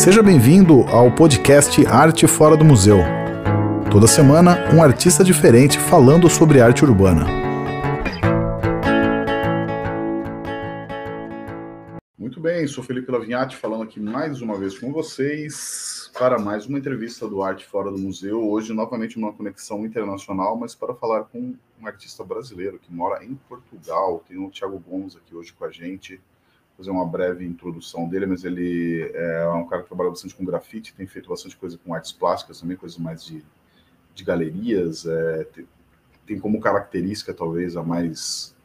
Seja bem-vindo ao podcast Arte Fora do Museu. Toda semana, um artista diferente falando sobre arte urbana. Muito bem, sou Felipe Lavinhati falando aqui mais uma vez com vocês para mais uma entrevista do Arte Fora do Museu. Hoje, novamente, uma conexão internacional, mas para falar com um artista brasileiro que mora em Portugal. Tem o Thiago Gomes aqui hoje com a gente fazer uma breve introdução dele, mas ele é um cara que trabalha bastante com grafite, tem feito bastante coisa com artes plásticas também, coisas mais de, de galerias. É, tem, tem, como característica, talvez, a mais,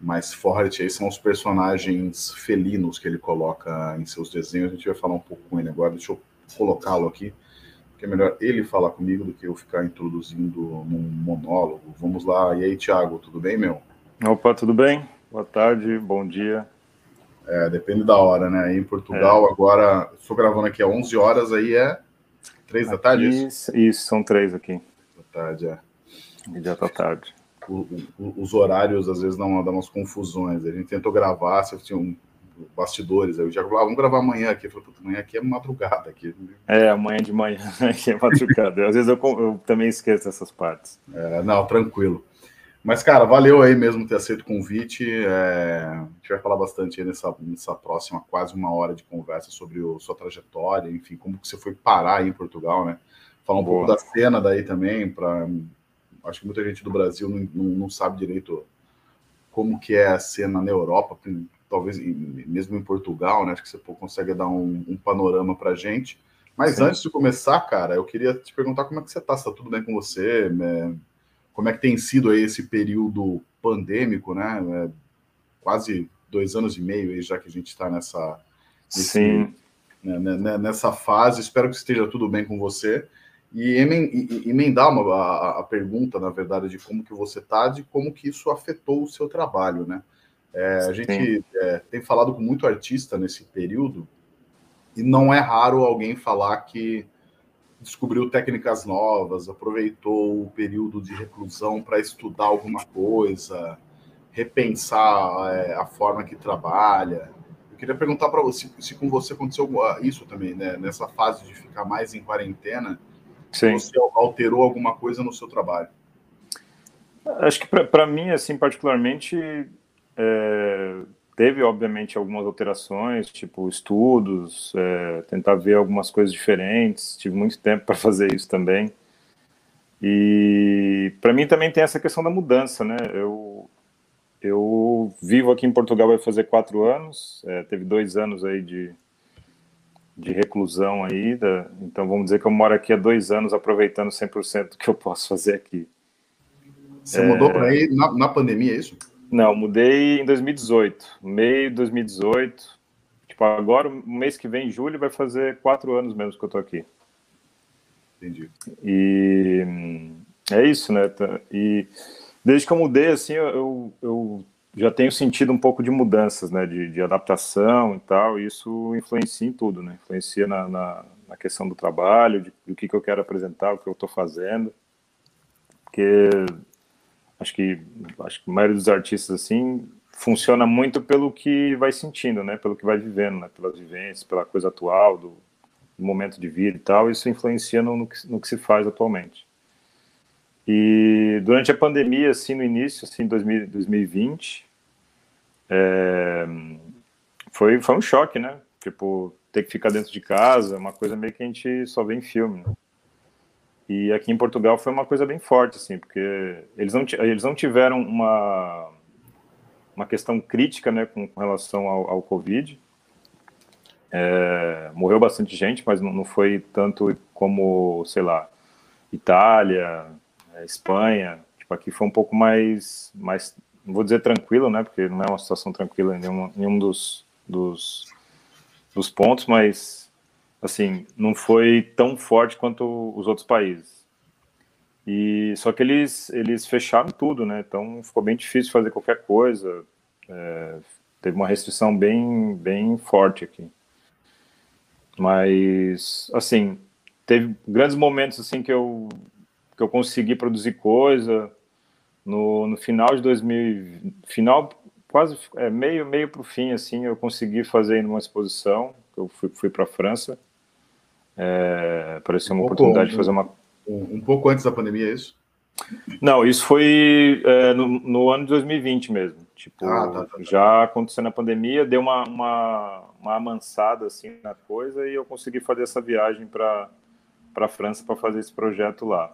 mais forte aí são os personagens felinos que ele coloca em seus desenhos. A gente vai falar um pouco com ele agora, deixa eu colocá-lo aqui, porque é melhor ele falar comigo do que eu ficar introduzindo num monólogo. Vamos lá. E aí, Thiago, tudo bem, meu? Opa, tudo bem? Boa tarde, bom dia. É, depende da hora, né? Em Portugal, é. agora, estou gravando aqui às 11 horas, aí é 3 da tarde? Isso, isso são 3 aqui. Da tarde, é. E já tá tarde. O, o, os horários, às vezes, dão, dão umas confusões. A gente tentou gravar, você tinha um bastidores, aí o Thiago falou, ah, vamos gravar amanhã aqui. Eu falei, amanhã aqui é madrugada. Aqui. É, amanhã de manhã aqui é madrugada. às vezes eu, eu, também esqueço essas partes. É, não, tranquilo. Mas, cara, valeu aí mesmo ter aceito o convite. É, a gente vai falar bastante aí nessa, nessa próxima quase uma hora de conversa sobre a sua trajetória, enfim, como que você foi parar aí em Portugal, né? Falar um Boa. pouco da cena daí também, para acho que muita gente do Brasil não, não, não, sabe direito como que é a cena na Europa, talvez mesmo em Portugal, né? Acho que você consegue dar um, um panorama para gente. Mas Sim. antes de começar, cara, eu queria te perguntar como é que você tá, se tá tudo bem com você, né? Como é que tem sido aí esse período pandêmico, né? É, quase dois anos e meio aí, já que a gente está nessa, Sim. Né, né, né, nessa fase. Espero que esteja tudo bem com você. E emendar uma, a, a, pergunta, na verdade, de como que você está, de como que isso afetou o seu trabalho, né? É, a gente é, tem falado com muito artista nesse período e não é raro alguém falar que descobriu técnicas novas, aproveitou o período de reclusão para estudar alguma coisa, repensar é, a forma que trabalha. Eu queria perguntar para você se com você aconteceu isso também, né? Nessa fase de ficar mais em quarentena, Sim. você alterou alguma coisa no seu trabalho? Acho que para mim, assim, particularmente, é, Teve, obviamente, algumas alterações, tipo estudos, é, tentar ver algumas coisas diferentes. Tive muito tempo para fazer isso também. E para mim também tem essa questão da mudança, né? Eu, eu vivo aqui em Portugal vai fazer quatro anos, é, teve dois anos aí de, de reclusão aí, da, então vamos dizer que eu moro aqui há dois anos aproveitando 100% do que eu posso fazer aqui. Você é, mudou para aí na, na pandemia, é isso? Não, mudei em 2018, meio de 2018. Tipo, agora, o mês que vem, em julho, vai fazer quatro anos mesmo que eu tô aqui. Entendi. E é isso, né? E desde que eu mudei, assim, eu, eu já tenho sentido um pouco de mudanças, né? De, de adaptação e tal. E isso influencia em tudo, né? Influencia na, na, na questão do trabalho, de, do que, que eu quero apresentar, o que eu estou fazendo. Porque acho que acho que a maioria dos artistas assim funciona muito pelo que vai sentindo, né? Pelo que vai vivendo, né? Pelas vivências, pela coisa atual, do, do momento de vida e tal. Isso influencia no, no, que, no, que, se faz atualmente. E durante a pandemia, assim, no início, assim, 2000, 2020, é, foi, foi um choque, né? Tipo, ter que ficar dentro de casa, uma coisa meio que a gente só vê em filme, né? E aqui em Portugal foi uma coisa bem forte, assim, porque eles não, eles não tiveram uma, uma questão crítica né, com, relação ao, ao Covid. É, morreu bastante gente, mas não, não, foi tanto como, sei lá, Itália, é, Espanha. Tipo, aqui foi um pouco mais, mais, não vou dizer tranquilo, né, porque não é uma situação tranquila em nenhum, nenhum dos, dos, dos pontos, mas assim, não foi tão forte quanto os outros países. E só que eles eles fecharam tudo, né? Então ficou bem difícil fazer qualquer coisa. É, teve uma restrição bem bem forte aqui. Mas assim, teve grandes momentos assim que eu que eu consegui produzir coisa no, no final de 2000, final quase é, meio meio para o fim assim, eu consegui fazer uma exposição eu fui, fui para a França. É, apareceu uma um oportunidade pouco, de fazer uma. Um, um, pouco antes da pandemia, é isso? Não, isso foi é, no, no, ano de 2020 mesmo. Tipo, ah, tá, tá, tá. já acontecendo a pandemia, deu uma, uma, uma amansada assim na coisa e eu consegui fazer essa viagem para a França para fazer esse projeto lá.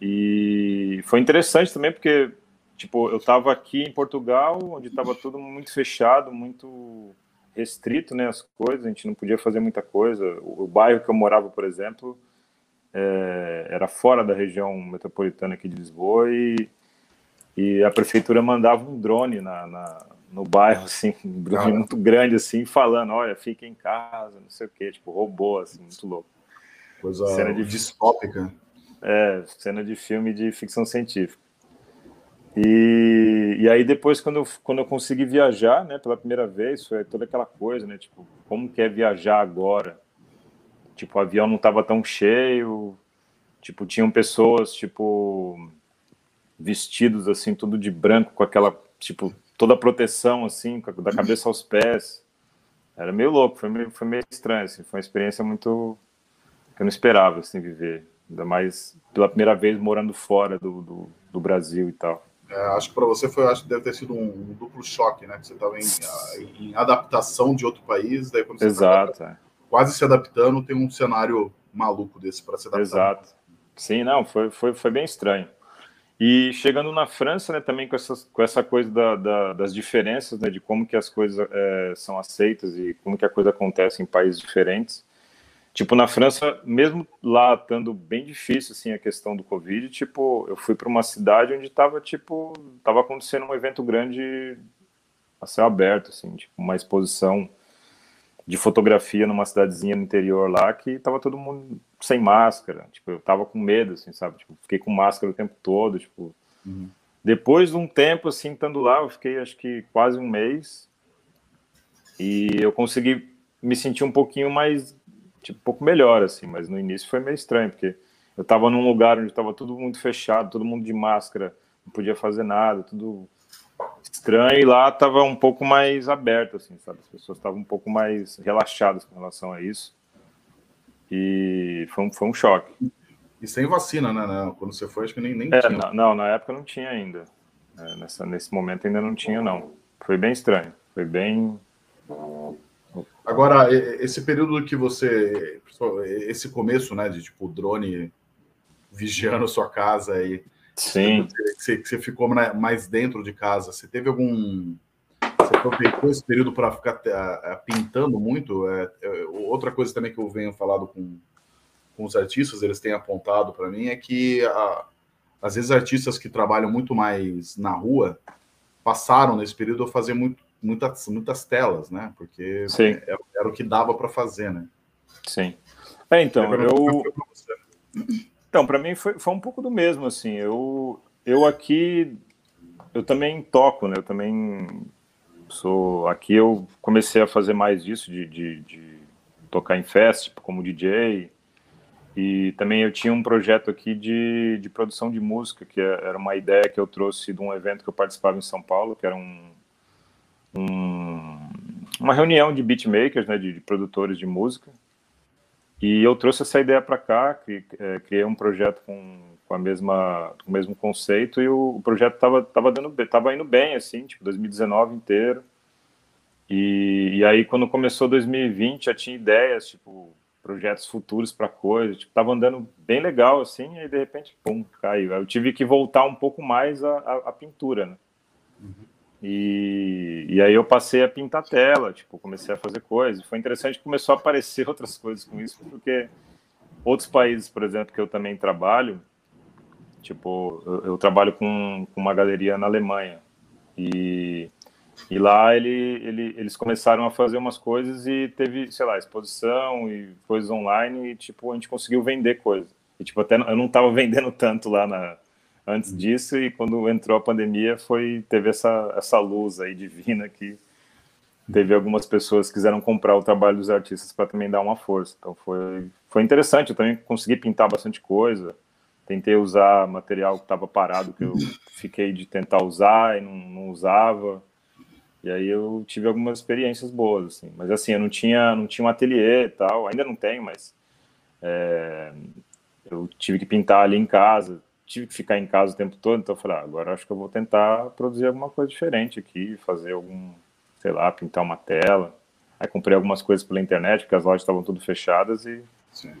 E foi interessante também porque tipo, eu estava aqui em Portugal, onde estava tudo muito fechado, muito restrito, né, as coisas, a gente não podia fazer muita coisa. O, o bairro que eu morava, por exemplo, é, era fora da região metropolitana aqui de Lisboa e, e a prefeitura mandava um drone na, na no bairro, assim, um drone muito grande, assim, falando, olha, fique em casa, não sei o quê, tipo, robô, assim, muito louco. Coisa cena de distópica. É, cena de filme de ficção científica. E, e aí depois, quando eu, quando eu consegui viajar, né, pela primeira vez, foi toda aquela coisa, né, tipo, como que é viajar agora? Tipo, o avião não estava tão cheio, tipo, tinham pessoas, tipo, vestidos, assim, tudo de branco, com aquela, tipo, toda a proteção, assim, da cabeça aos pés. Era meio louco, foi meio, foi meio estranho, assim, foi uma experiência muito... que eu não esperava, assim, viver. Ainda mais pela primeira vez morando fora do, do, do Brasil e tal. É, acho que para você foi, acho que deve ter sido um, um duplo choque, né? Que você estava em, em, adaptação de outro país, daí quando você Exato. Tá quase se adaptando, tem um cenário maluco desse para se adaptar. Exato. Sim, não, foi, foi, foi bem estranho. E chegando na França, né, também com, essas, com essa coisa da, da, das diferenças, né, de como que as coisas é, são aceitas e como que a coisa acontece em países diferentes. Tipo, na França, mesmo lá estando bem difícil, assim, a questão do Covid, tipo, eu fui para uma cidade onde estava, tipo, estava acontecendo um evento grande a céu aberto, assim, tipo, uma exposição de fotografia numa cidadezinha no interior lá que tava todo mundo sem máscara, tipo, eu tava com medo, assim, sabe, tipo, fiquei com máscara o tempo todo, tipo, uhum. depois de um tempo, assim, estando lá, eu fiquei, acho que quase um mês, e eu consegui me sentir um pouquinho mais tipo, um pouco melhor, assim, mas no início foi meio estranho, porque eu estava num lugar onde estava tudo muito fechado, todo mundo de máscara, não podia fazer nada, tudo estranho, e lá estava um pouco mais aberto, assim, sabe? As pessoas estavam um pouco mais relaxadas com relação a isso. E foi um, foi um choque. E sem vacina, né? Quando você foi, acho que nem, nem é, tinha. Não, não, na época não tinha ainda. É, nessa, nesse momento ainda não tinha, não. Foi bem estranho. Foi bem Agora, esse período que você. Esse começo, né, de tipo drone vigiando sua casa e. Sim. Que você, que você ficou mais dentro de casa, você teve algum. Você aproveitou esse período para ficar pintando muito? É, é, outra coisa também que eu venho falado com, com os artistas, eles têm apontado para mim, é que a, às vezes artistas que trabalham muito mais na rua passaram nesse período a fazer muito muitas, muitas telas, né? Porque era, era, o que dava para fazer, né? Sim. É, então, eu. Então, para mim foi, foi um pouco do mesmo, assim. Eu, eu aqui, eu também toco, né? Eu também sou. Aqui eu comecei a fazer mais disso, de, de, de tocar em festa, tipo, como DJ. E também eu tinha um projeto aqui de, de produção de música, que é, era uma ideia que eu trouxe de um evento que eu participava em São Paulo, que era um, um, uma reunião de beatmakers, né, de, de, produtores de música, e eu trouxe essa ideia para cá, cri, é, criei um projeto com, com a mesma, com o mesmo conceito, e o, o projeto estava tava dando, tava indo bem, assim, tipo 2019 inteiro. E, e aí quando começou 2020 já tinha ideias, tipo projetos futuros para coisas, tipo, tava andando bem legal assim, e aí de repente, pum, caiu. Eu tive que voltar um pouco mais à, à pintura, né? Uhum. E, e aí eu passei a pintar tela, tipo, comecei a fazer coisas. Foi interessante que começou a aparecer outras coisas com isso, porque outros países, por exemplo, que eu também trabalho, tipo, eu, eu trabalho com, com, uma galeria na Alemanha. E, e lá ele, ele, eles começaram a fazer umas coisas e teve, sei lá, exposição e coisas online e, tipo, a gente conseguiu vender coisas. E, tipo, até eu não estava vendendo tanto lá na, antes disso e quando entrou a pandemia foi teve essa essa luz aí divina que teve algumas pessoas que quiseram comprar o trabalho dos artistas para também dar uma força. Então foi foi interessante, eu também consegui pintar bastante coisa. Tentei usar material que estava parado que eu fiquei de tentar usar e não, não usava. E aí eu tive algumas experiências boas, assim. Mas assim, eu não tinha, não tinha um ateliê e tal, ainda não tenho, mas é, eu tive que pintar ali em casa, tive que ficar em casa o tempo todo, então eu falei, ah, agora acho que eu vou tentar produzir alguma coisa diferente aqui, fazer algum, sei lá, pintar uma tela. Aí comprei algumas coisas pela internet, porque as lojas estavam tudo fechadas e Sim.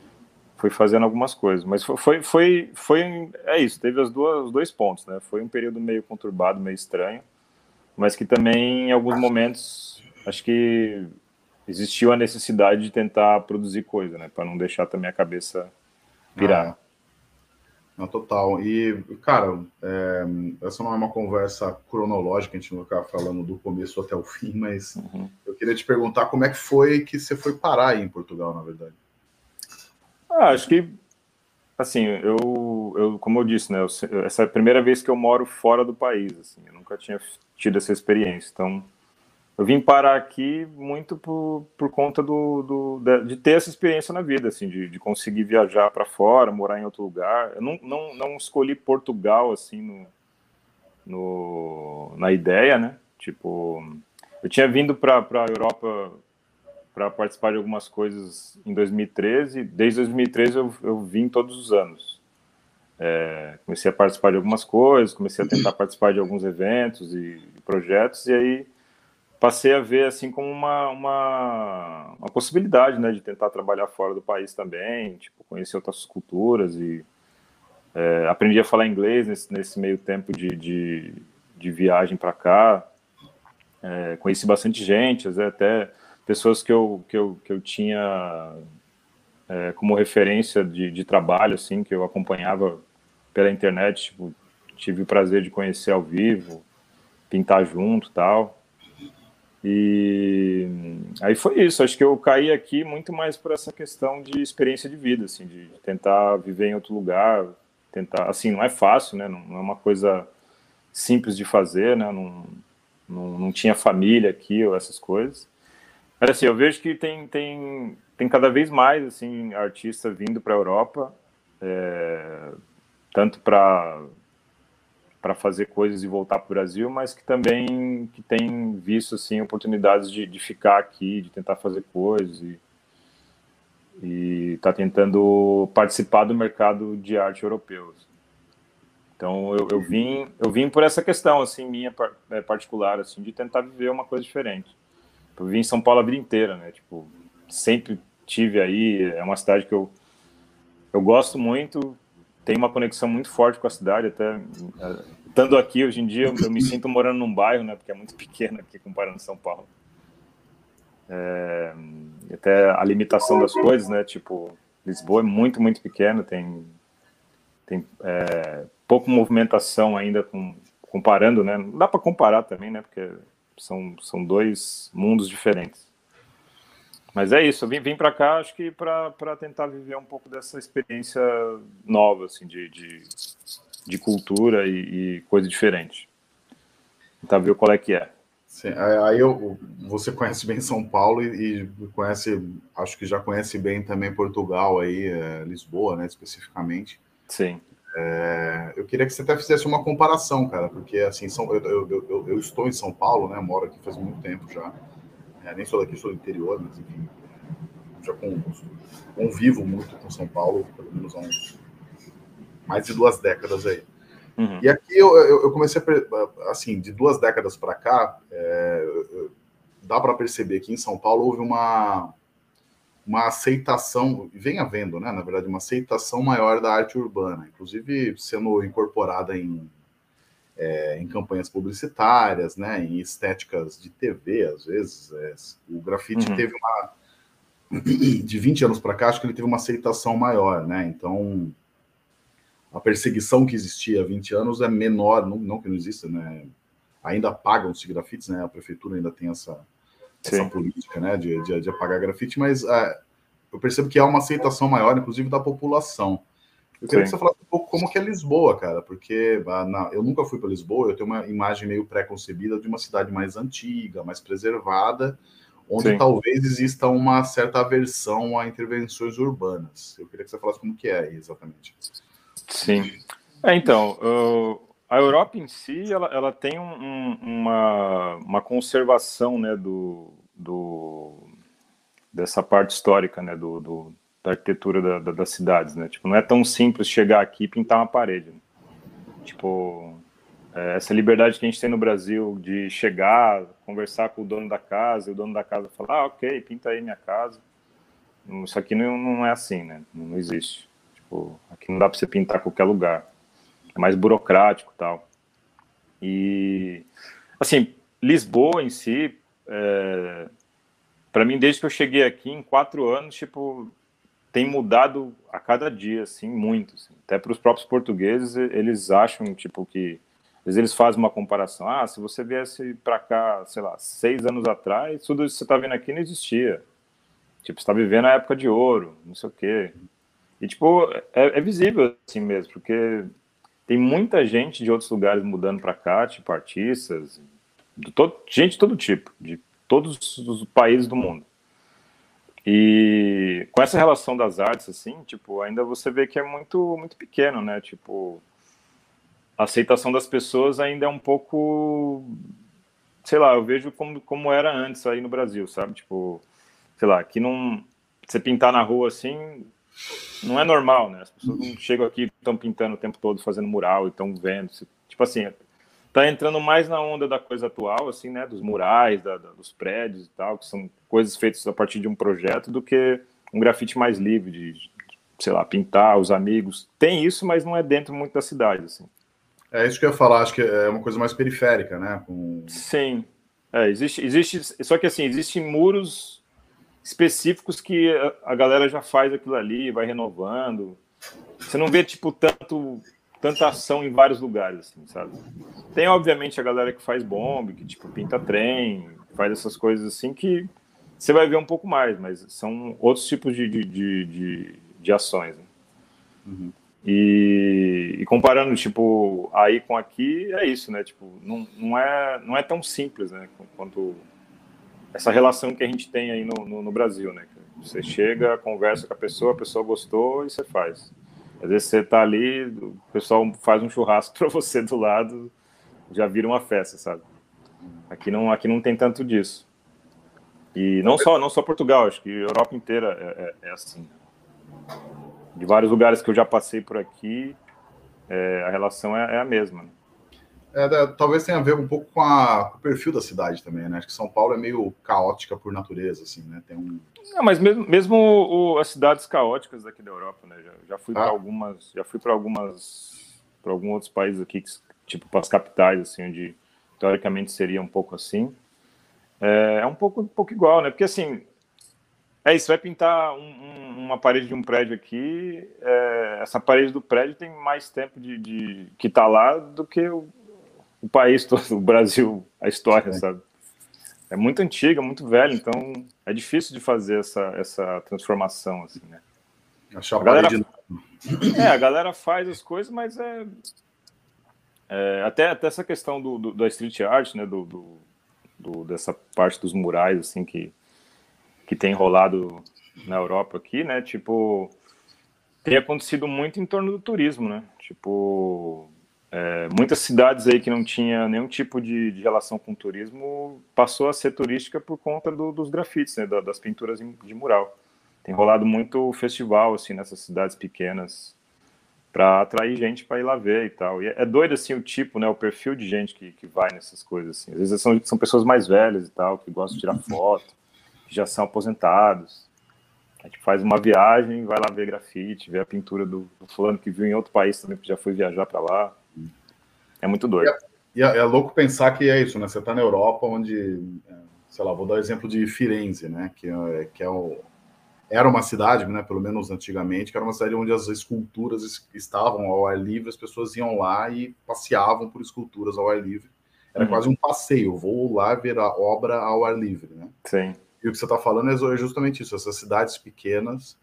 fui fazendo algumas coisas. Mas foi, foi, foi, foi, é isso, teve as duas, os dois pontos, né? Foi um período meio conturbado, meio estranho, mas que também em alguns momentos acho que existiu a necessidade de tentar produzir coisa, né, para não deixar também a cabeça pirar. Ah, não, total. E, cara, é, essa não é uma conversa cronológica, a gente não vai ficar falando do começo até o fim, mas uhum. eu queria te perguntar como é que foi que você foi parar aí em Portugal, na verdade. Ah, acho que, assim, eu, eu como eu disse, né, eu, essa é a primeira vez que eu moro fora do país, assim, eu nunca tinha tido essa experiência, então eu vim parar aqui muito por, por conta do, do de, ter essa experiência na vida, assim, de, de conseguir viajar para fora, morar em outro lugar. Eu não, não, não escolhi Portugal, assim, no, no, na ideia, né? Tipo, eu tinha vindo para a Europa para participar de algumas coisas em 2013. Desde 2013 eu, eu vim todos os anos. É, comecei a participar de algumas coisas, comecei a tentar participar de alguns eventos e, e projetos, e aí passei a ver assim como uma, uma, uma, possibilidade, né, de tentar trabalhar fora do país também, tipo, conhecer outras culturas e é, aprendi a falar inglês nesse, nesse meio tempo de, de, de viagem para cá, é, conheci bastante gente, até pessoas que eu, que eu, que eu tinha é, como referência de, de trabalho, assim, que eu acompanhava pela internet, tipo, tive o prazer de conhecer ao vivo, pintar junto tal. E aí foi isso. Acho que eu caí aqui muito mais por essa questão de experiência de vida, assim, de tentar viver em outro lugar, tentar. Assim, não é fácil, né? Não, é uma coisa simples de fazer, né? Não, não, não, tinha família aqui ou essas coisas. Mas assim, eu vejo que tem, tem, tem cada vez mais assim artista vindo para a Europa, é, tanto para para fazer coisas e voltar para o Brasil, mas que também que tem visto assim oportunidades de, de ficar aqui, de tentar fazer coisas e está tentando participar do mercado de arte europeu. Assim. Então eu, eu, vim eu vim por essa questão assim minha é, particular assim de tentar viver uma coisa diferente. Eu vim em São Paulo a vida inteira, né? Tipo sempre tive aí é uma cidade que eu eu gosto muito, tem uma conexão muito forte com a cidade, até é, estando aqui hoje em dia, eu, me sinto morando num bairro, né, porque é muito pequeno aqui comparando São Paulo. É, até a limitação das coisas, né, tipo, Lisboa é muito, muito pequeno, tem, tem é, pouca movimentação ainda com, comparando, né, não dá para comparar também, né, porque são, são dois mundos diferentes. Mas é isso, eu vim, vim para cá, acho que para tentar viver um pouco dessa experiência nova, assim, de, de, de cultura e, e, coisa diferente. Tentar ver qual é que é. Sim, aí eu, você conhece bem São Paulo e, e conhece, acho que já conhece bem também Portugal, aí, é, Lisboa, né, especificamente. Sim. É, eu queria que você até fizesse uma comparação, cara, porque assim, São, eu, eu, eu, eu estou em São Paulo, né, moro aqui faz muito tempo já. É, nem sou daqui, sou do interior, mas enfim, já convivo muito com São Paulo, pelo menos há uns mais de duas décadas aí. Uhum. E aqui eu, eu, comecei a, assim, de duas décadas para cá, é, dá para perceber que em São Paulo houve uma, uma aceitação, vem havendo, né, na verdade, uma aceitação maior da arte urbana, inclusive sendo incorporada em é, em campanhas publicitárias, né, em estéticas de TV, às vezes. É, o grafite uhum. teve uma. De 20 anos para cá, acho que ele teve uma aceitação maior, né? Então, a perseguição que existia há 20 anos é menor, não, não que não exista, né? Ainda pagam-se grafites, né? A prefeitura ainda tem essa, essa política, né, de, de, de apagar grafite, mas é, eu percebo que há uma aceitação maior, inclusive, da população. Eu queria Sim. que você falasse um pouco como que é Lisboa, cara, porque ah, na, eu nunca fui para Lisboa, eu tenho uma imagem meio pré-concebida de uma cidade mais antiga, mais preservada, onde Sim. talvez exista uma certa aversão a intervenções urbanas. Eu queria que você falasse como que é exatamente. Sim. É, então, eu, a Europa em si, ela, ela tem um, uma, uma conservação, né, do, do, dessa parte histórica, né, do, do da arquitetura da, da, das cidades, né? Tipo, não é tão simples chegar aqui e pintar uma parede. Né? Tipo, é, essa liberdade que a gente tem no Brasil de chegar, conversar com o dono da casa, e o dono da casa falar, ah, ok, pinta aí minha casa. Isso aqui não, não é assim, né? Não existe. Tipo, aqui não dá para você pintar qualquer lugar. É mais burocrático tal. E, assim, Lisboa em si, é, para mim, desde que eu cheguei aqui, em quatro anos, tipo, tem mudado a cada dia, assim, muito. Assim. Até para os próprios portugueses, eles acham, tipo, que. Às vezes eles fazem uma comparação. Ah, se você viesse para cá, sei lá, seis anos atrás, tudo isso que você está vendo aqui não existia. Tipo, você está vivendo a época de ouro, não sei o quê. E, tipo, é, é visível assim mesmo, porque tem muita gente de outros lugares mudando para cá, tipo, artistas, de todo, gente de todo tipo, de todos os países do mundo. E com essa relação das artes, assim, tipo, ainda você vê que é muito, muito pequeno, né? Tipo, a aceitação das pessoas ainda é um pouco, sei lá, eu vejo como, como era antes aí no Brasil, sabe? Tipo, sei lá, que não, você pintar na rua assim, não é normal, né? As pessoas não chegam aqui estão pintando o tempo todo, fazendo mural e estão vendo. Tipo assim, tá entrando mais na onda da coisa atual, assim, né? Dos murais, da, da, dos prédios e tal, que são coisas feitas a partir de um projeto, do que um grafite mais livre, de, sei lá, pintar os amigos. Tem isso, mas não é dentro muito da cidade, assim. É isso que eu ia falar, acho que é uma coisa mais periférica, né? Com... Sim. É, existe, existe, só que assim, existem muros específicos que a, a galera já faz aquilo ali, vai renovando. Você não vê, tipo, tanto tanta ação em vários lugares, assim, sabe? Tem, obviamente, a galera que faz bomba, que, tipo, pinta trem, faz essas coisas assim, que você vai ver um pouco mais, mas são outros tipos de, de, de, de, de ações, né? uhum. e, e, comparando, tipo, aí com aqui, é isso, né? Tipo, não, não, é, não é tão simples, né? Quanto essa relação que a gente tem aí no, no, no Brasil, né? Você chega, conversa com a pessoa, a pessoa gostou e você faz. Às vezes você tá ali, o pessoal faz um churrasco para você do lado, já vira uma festa, sabe? Aqui não, aqui não tem tanto disso. E não só, não só Portugal, acho que a Europa inteira é, é, é assim. De vários lugares que eu já passei por aqui, é, a relação é, é a mesma. Né? É, talvez tenha a ver um pouco com, a, com, o perfil da cidade também, né? Acho que São Paulo é meio caótica por natureza, assim, né? Tem um... Não, mas mesmo, mesmo o, as cidades caóticas daqui da Europa, né? Já, já fui ah. para algumas, já fui para algumas, para alguns outros países aqui, tipo para as capitais, assim, onde teoricamente seria um pouco assim. É, é um pouco, um pouco igual, né? Porque assim, é isso, vai pintar um, um, uma parede de um prédio aqui, é, essa parede do prédio tem mais tempo de, de que está lá do que o, o país todo, o Brasil, a história, é. sabe? É muito antiga, muito velha, então é difícil de fazer essa, essa transformação, assim, né? Achar a galera, É, a galera faz as coisas, mas é, é até, até essa questão do, do, da street art, né, do, do, do, dessa parte dos murais, assim, que, que tem rolado na Europa aqui, né, tipo, tem acontecido muito em torno do turismo, né, tipo, é, muitas cidades aí que não tinha nenhum tipo de, de, relação com turismo passou a ser turística por conta do, dos grafites, né, das pinturas de mural. Tem rolado muito festival assim nessas cidades pequenas para atrair gente para ir lá ver e tal. E é, é, doido assim o tipo, né, o perfil de gente que, que vai nessas coisas assim. Às vezes são, são pessoas mais velhas e tal que gostam de tirar foto, que já são aposentados. A gente faz uma viagem, vai lá ver grafite, ver a pintura do, do fulano que viu em outro país também, que já foi viajar para lá. É muito doido. E é, é, é, louco pensar que é isso, né? Você está na Europa, onde, é, sei lá, vou dar o exemplo de Firenze, né? Que, é, que é o, era uma cidade, né? Pelo menos antigamente, que era uma cidade onde as esculturas estavam ao ar livre, as pessoas iam lá e passeavam por esculturas ao ar livre. Era uhum. quase um passeio, vou lá ver a obra ao ar livre, né? Sim. E o que você está falando é justamente isso, essas cidades pequenas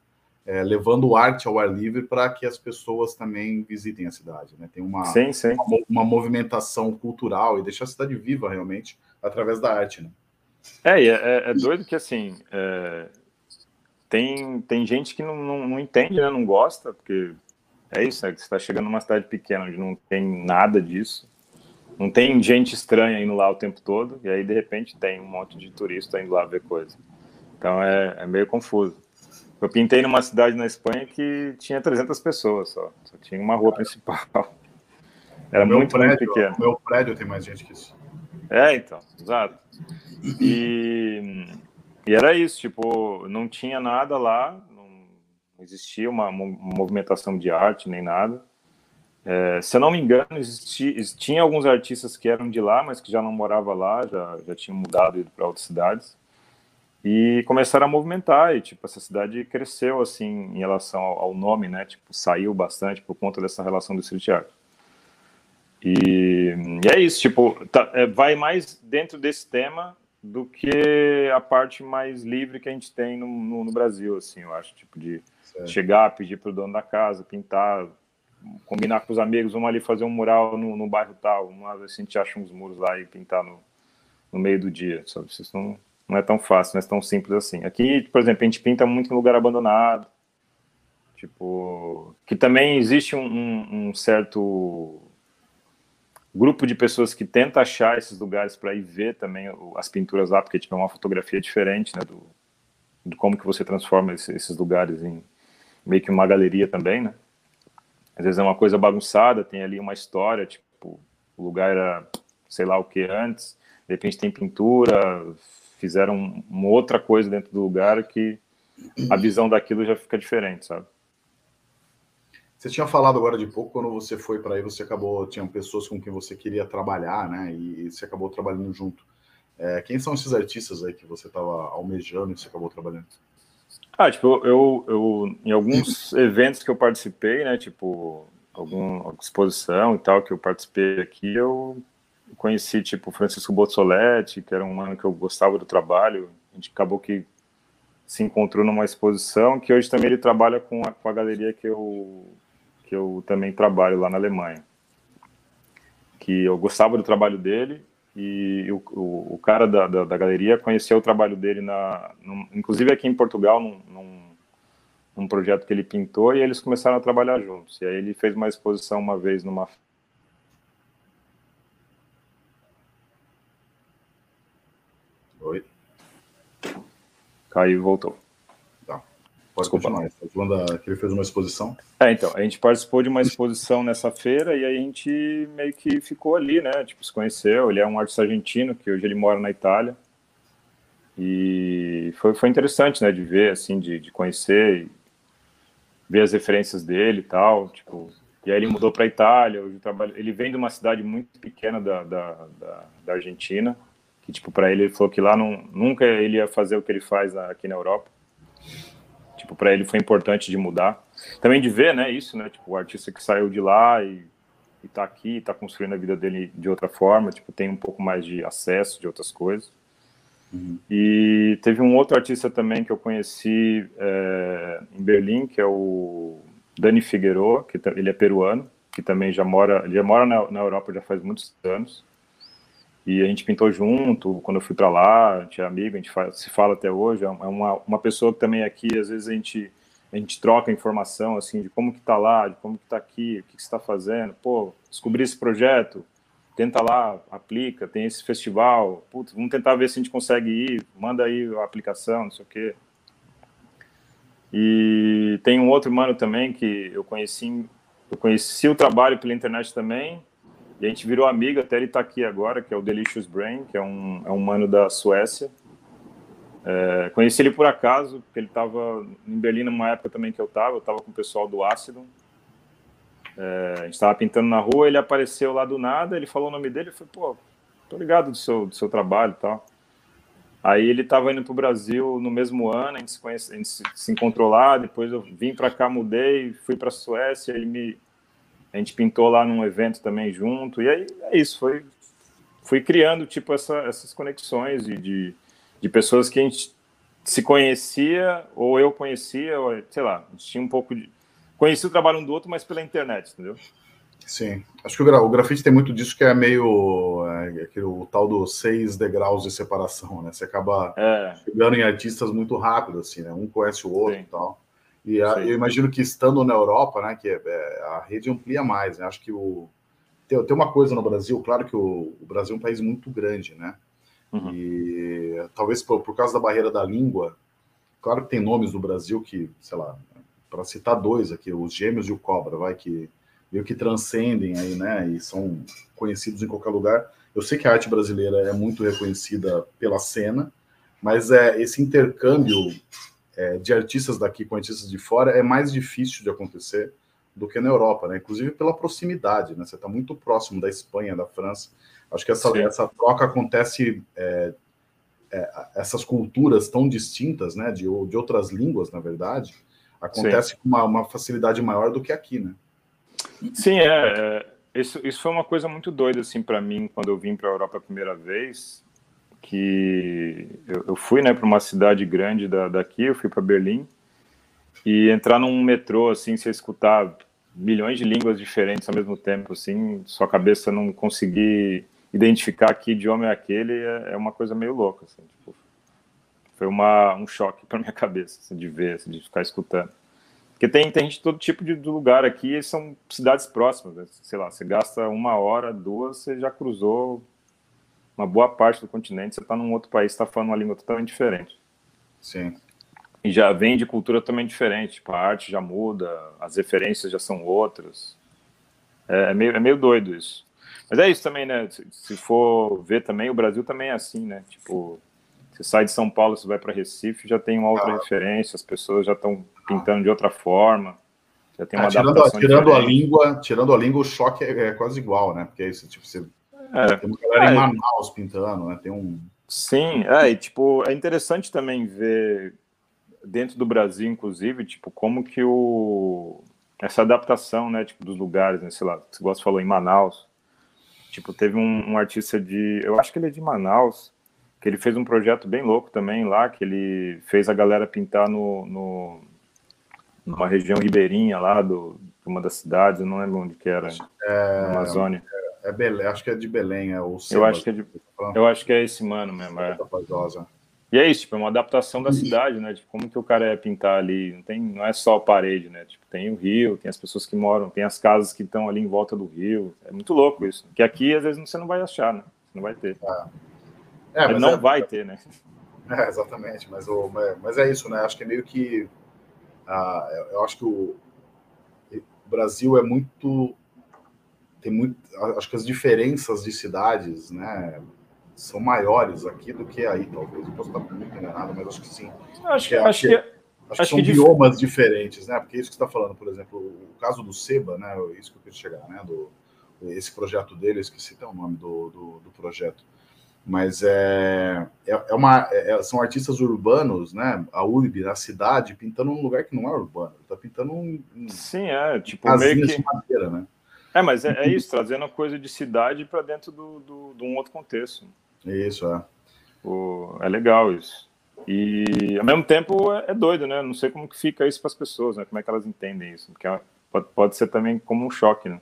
é, levando arte ao ar livre para que as pessoas também visitem a cidade. Né? Tem uma, sim, sim. uma, uma, movimentação cultural e deixar a cidade viva realmente através da arte. Né? É, é, é doido que assim é, tem, tem gente que não, não, não, entende, né? não gosta, porque é isso, né? Você está chegando numa cidade pequena onde não tem nada disso, não tem gente estranha indo lá o tempo todo, e aí de repente tem um monte de turista indo lá ver coisa. Então é, é meio confuso. Eu pintei numa cidade na Espanha que tinha 300 pessoas só, só tinha uma rua principal. Era muito, prédio, muito pequeno. O meu prédio tem mais gente que isso. É, então, exato. E, e era isso, tipo, não tinha nada lá, não existia uma, uma movimentação de arte nem nada. É, se eu não me engano, existia, tinha alguns artistas que eram de lá, mas que já não moravam lá, já, já tinham mudado para outras cidades. E começaram a movimentar, e tipo, essa cidade cresceu assim em relação ao, ao nome, né? Tipo, saiu bastante por conta dessa relação do street art. E, e é isso, tipo, tá, é, vai mais dentro desse tema do que a parte mais livre que a gente tem no, no, no Brasil, assim, eu acho, tipo, de certo. chegar, pedir para o dono da casa, pintar, combinar com os amigos, vamos ali fazer um mural no, no bairro tal, uma vez a gente acha uns muros lá e pintar no, no meio do dia, sabe? Isso não, não é tão fácil, não é tão simples assim. Aqui, por exemplo, a gente pinta muito em lugar abandonado, tipo, que também existe um, um, um certo grupo de pessoas que tenta achar esses lugares para ir ver também as pinturas lá, porque tipo, é uma fotografia diferente, né, do, do como que você transforma esses, lugares em meio que uma galeria também, né? Às vezes é uma coisa bagunçada, tem ali uma história, tipo, o lugar era sei lá o que antes, de repente tem pintura, fizeram uma outra coisa dentro do lugar que a visão daquilo já fica diferente, sabe? Você tinha falado agora de pouco, quando você foi para aí, você acabou, tinham pessoas com quem você queria trabalhar, né? E você acabou trabalhando junto. É, quem são esses artistas aí que você estava almejando e você acabou trabalhando? Ah, tipo, eu, eu em alguns eventos que eu participei, né? Tipo, alguma exposição e tal que eu participei aqui, eu conheci, tipo, Francisco Bozzoletti, que era um mano que eu gostava do trabalho. A gente acabou que se encontrou numa exposição que hoje também ele trabalha com a, com a galeria que eu que eu também trabalho lá na Alemanha. Que eu gostava do trabalho dele e o, o, o cara da, da, da, galeria conheceu o trabalho dele, na, num, inclusive aqui em Portugal, num, num, num, projeto que ele pintou, e eles começaram a trabalhar juntos. E aí ele fez uma exposição uma vez numa. Caiu e voltou. Pode Desculpa. continuar. Você falando que ele fez uma exposição? É, então, a gente participou de uma exposição nessa feira e aí a gente meio que ficou ali, né? Tipo, se conheceu. Ele é um artista argentino que hoje ele mora na Itália. E foi, foi interessante, né? De ver, assim, de, de conhecer, ver as referências dele e tal. Tipo, e aí ele mudou para a Itália. Hoje trabalho, ele vem de uma cidade muito pequena da, da, da, da Argentina. Que, tipo, para ele, ele falou que lá não, nunca ele ia fazer o que ele faz aqui na Europa tipo, para ele foi importante de mudar. Também de ver, né, isso, né, tipo, o artista que saiu de lá e, e tá aqui, tá construindo a vida dele de outra forma, tipo, tem um pouco mais de acesso de outras coisas. Uhum. E teve um outro artista também que eu conheci é, em Berlim, que é o Dani Figueroa, que ele é peruano, que também já mora, ele já mora na, na Europa já faz muitos anos. E a gente pintou junto, quando eu fui para lá, a gente é amigo, a gente se fala até hoje. É uma, uma pessoa que também aqui, às vezes a gente, a gente troca informação, assim, de como que tá lá, de como que tá aqui, o que, que está fazendo. Pô, descobri esse projeto, tenta lá, aplica, tem esse festival, putz, vamos tentar ver se a gente consegue ir, manda aí a aplicação, não sei o quê. E tem um outro mano também que eu conheci, eu conheci o trabalho pela internet também, e a gente virou amigo, até ele está aqui agora, que é o Delicious Brain, que é um, é um mano da Suécia. É, conheci ele por acaso, porque ele estava em Berlim numa época também que eu estava, eu estava com o pessoal do Ácido. É, a gente estava pintando na rua, ele apareceu lá do nada, ele falou o nome dele, eu falei, pô, tô ligado do seu, do seu trabalho e tal. Aí ele estava indo para o Brasil no mesmo ano, a gente, se, conhece, a gente se, se encontrou lá, depois eu vim para cá, mudei, fui para a Suécia, ele me a gente pintou lá num evento também junto, e aí é isso, foi fui criando tipo essa, essas conexões de, de, de, pessoas que a gente se conhecia, ou eu conhecia, ou, sei lá, a gente tinha um pouco de. Conhecia o trabalho um do outro, mas pela internet, entendeu? Sim, acho que o, gra o grafite tem muito disso que é meio é, aquele, o tal dos seis degraus de separação, né? Você acaba é. chegando em artistas muito rápido, assim, né? Um conhece o outro Sim. e tal. E a, eu imagino que estando na Europa, né, que é, é, a rede amplia mais, né? Acho que o tem, tem uma coisa no Brasil, claro que o, o Brasil é um país muito grande, né? Uhum. E talvez por, por causa da barreira da língua, claro que tem nomes no Brasil que, sei lá, para citar dois aqui, os Gêmeos e o Cobra, vai que meio que transcendem aí, né? E são conhecidos em qualquer lugar. Eu sei que a arte brasileira é muito reconhecida pela cena, mas é esse intercâmbio é, de artistas daqui com artistas de fora é mais difícil de acontecer do que na Europa, né? Inclusive pela proximidade, né? Você está muito próximo da Espanha, da França. Acho que essa, essa troca acontece, é, é, essas culturas tão distintas, né? De, de outras línguas, na verdade, acontece Sim. com uma, uma, facilidade maior do que aqui, né? Sim, é, é. Isso, isso foi uma coisa muito doida assim para mim quando eu vim para a Europa a primeira vez, que eu, eu fui, né, para uma cidade grande da, daqui, eu fui para Berlim e entrar num metrô assim, você escutar milhões de línguas diferentes ao mesmo tempo, assim, sua cabeça não conseguir identificar que idioma é aquele é, é uma coisa meio louca, assim, tipo, foi uma, um choque para minha cabeça, assim, de ver, assim, de ficar escutando. Porque tem, tem gente de todo tipo de, lugar aqui, são cidades próximas, né? sei lá, você gasta uma hora, duas, você já cruzou uma boa parte do continente, você está num outro país, está falando uma língua totalmente diferente. Sim e já vem de cultura também diferente. Tipo, a arte já muda, as referências já são outras. É, é, meio, é meio doido isso. Mas é isso também, né? Se, se, for ver também, o Brasil também é assim, né? Tipo, você sai de São Paulo, você vai para Recife, já tem uma outra ah. referência, as pessoas já estão pintando de outra forma. Já tem uma é, tirando, a, tirando a língua, tirando a língua, o choque é, é, quase igual, né? Porque é isso, tipo, você é, tem uma galera em é. Manaus pintando, né? Tem um Sim, é, e tipo, é interessante também ver dentro do Brasil, inclusive, tipo, como que o essa adaptação, né, tipo, dos lugares, né, sei lá, você gosta falou em Manaus, tipo, teve um, um, artista de, eu acho que ele é de Manaus, que ele fez um projeto bem louco também lá, que ele fez a galera pintar no, no numa região ribeirinha lá do de uma das cidades, eu não lembro onde que era, é, na Amazônia. É, é Belém, acho que é de Belém, é o Eu acho que é de, eu acho que é esse mano mesmo, é. E é isso, tipo, é uma adaptação da cidade, né? Tipo, como que o cara é pintar ali? Não, tem, não é só a parede, né? Tipo, tem o rio, tem as pessoas que moram, tem as casas que estão ali em volta do rio. É muito louco isso. Que aqui, às vezes, você não vai achar, né? Você não vai ter. É. É, não é... vai ter, né? É, exatamente. Mas, o, mas é isso, né? Acho que é meio que... Uh, eu acho que o, o Brasil é muito... Tem muito... Acho que as diferenças de cidades, né? são maiores aqui do que aí, talvez. Eu posso estar muito enganado, mas acho que sim. Acho que, acho que, acho que, acho são que biomas dif... diferentes, né? Porque é isso que você está falando, por exemplo, o caso do Seba, né? Isso que eu queria chegar, né? Do, esse projeto dele, eu esqueci até o nome do, do, do projeto. Mas é, é, é uma, é, são artistas urbanos, né? A URB, a cidade, pintando um lugar que não é urbano. Ele tá pintando um. Sim, é. Tipo, meio que. Madeira, né? É, mas é, é, isso, trazendo a coisa de cidade para dentro do, do, de um outro contexto. Isso, é. O, é legal isso. E ao mesmo tempo é, é, doido, né? Não sei como que fica isso para as pessoas, né? Como é que elas entendem isso? Porque é pode, pode ser também como um choque, né?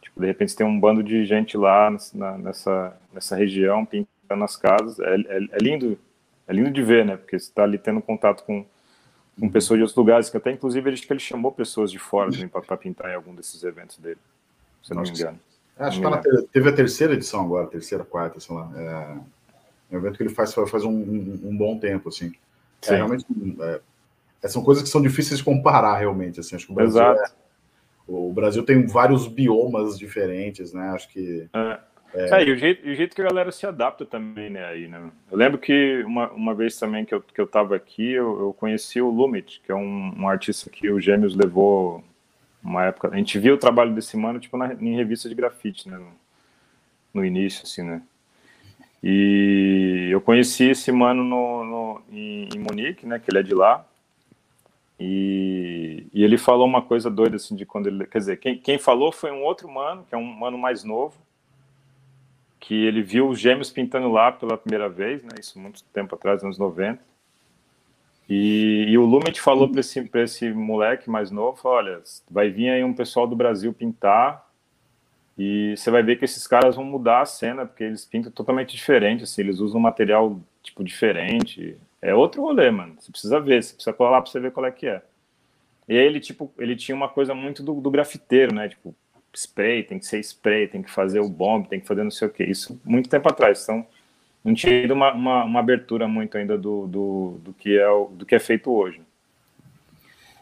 Tipo, de repente tem um bando de gente lá na, nessa, nessa região pintando as casas. É, é, é, lindo, é lindo de ver, né? Porque você está ali tendo contato com, com pessoas de outros lugares, que até inclusive ele, ele chamou pessoas de fora para pintar em algum desses eventos dele, se não me engano. Acho que tá teve a terceira edição agora, terceira, quarta, sei lá. É, é um evento que ele faz faz um, um, um bom tempo, assim. É, realmente, é, é, são coisas que são difíceis de comparar, realmente, assim. Acho que o Brasil, Exato. É, o Brasil tem vários biomas diferentes, né? Acho que... É. É, e o jeito, o jeito que a galera se adapta também, né, aí, né? Eu lembro que uma, uma vez também que eu, que eu tava aqui, eu, eu conheci o Lumit, que é um, um artista que o Gêmeos levou uma época. A gente viu o trabalho desse mano, tipo, na, em revista de grafite, né? No, no, início, assim, né? E eu conheci esse mano no, no em, em, Munique, né? Que ele é de lá. E, e, ele falou uma coisa doida, assim, de quando ele. Quer dizer, quem, quem falou foi um outro mano, que é um mano mais novo, que ele viu os gêmeos pintando lá pela primeira vez, né? Isso muito tempo atrás, anos 90. E, e o Lumet falou para esse, esse moleque mais novo, olha, vai vir aí um pessoal do Brasil pintar e você vai ver que esses caras vão mudar a cena, porque eles pintam totalmente diferente, assim, eles usam um material, tipo, diferente. É outro rolê, mano. Você precisa ver, você precisa colar lá para você ver qual é que é. E aí ele, tipo, ele tinha uma coisa muito do, do grafiteiro, né? Tipo, spray, tem que ser spray, tem que fazer o bomb, tem que fazer não sei o que. Isso muito tempo atrás. Então, não tinha ido uma, uma, uma, abertura muito ainda do, do, do, que é o, do que é feito hoje.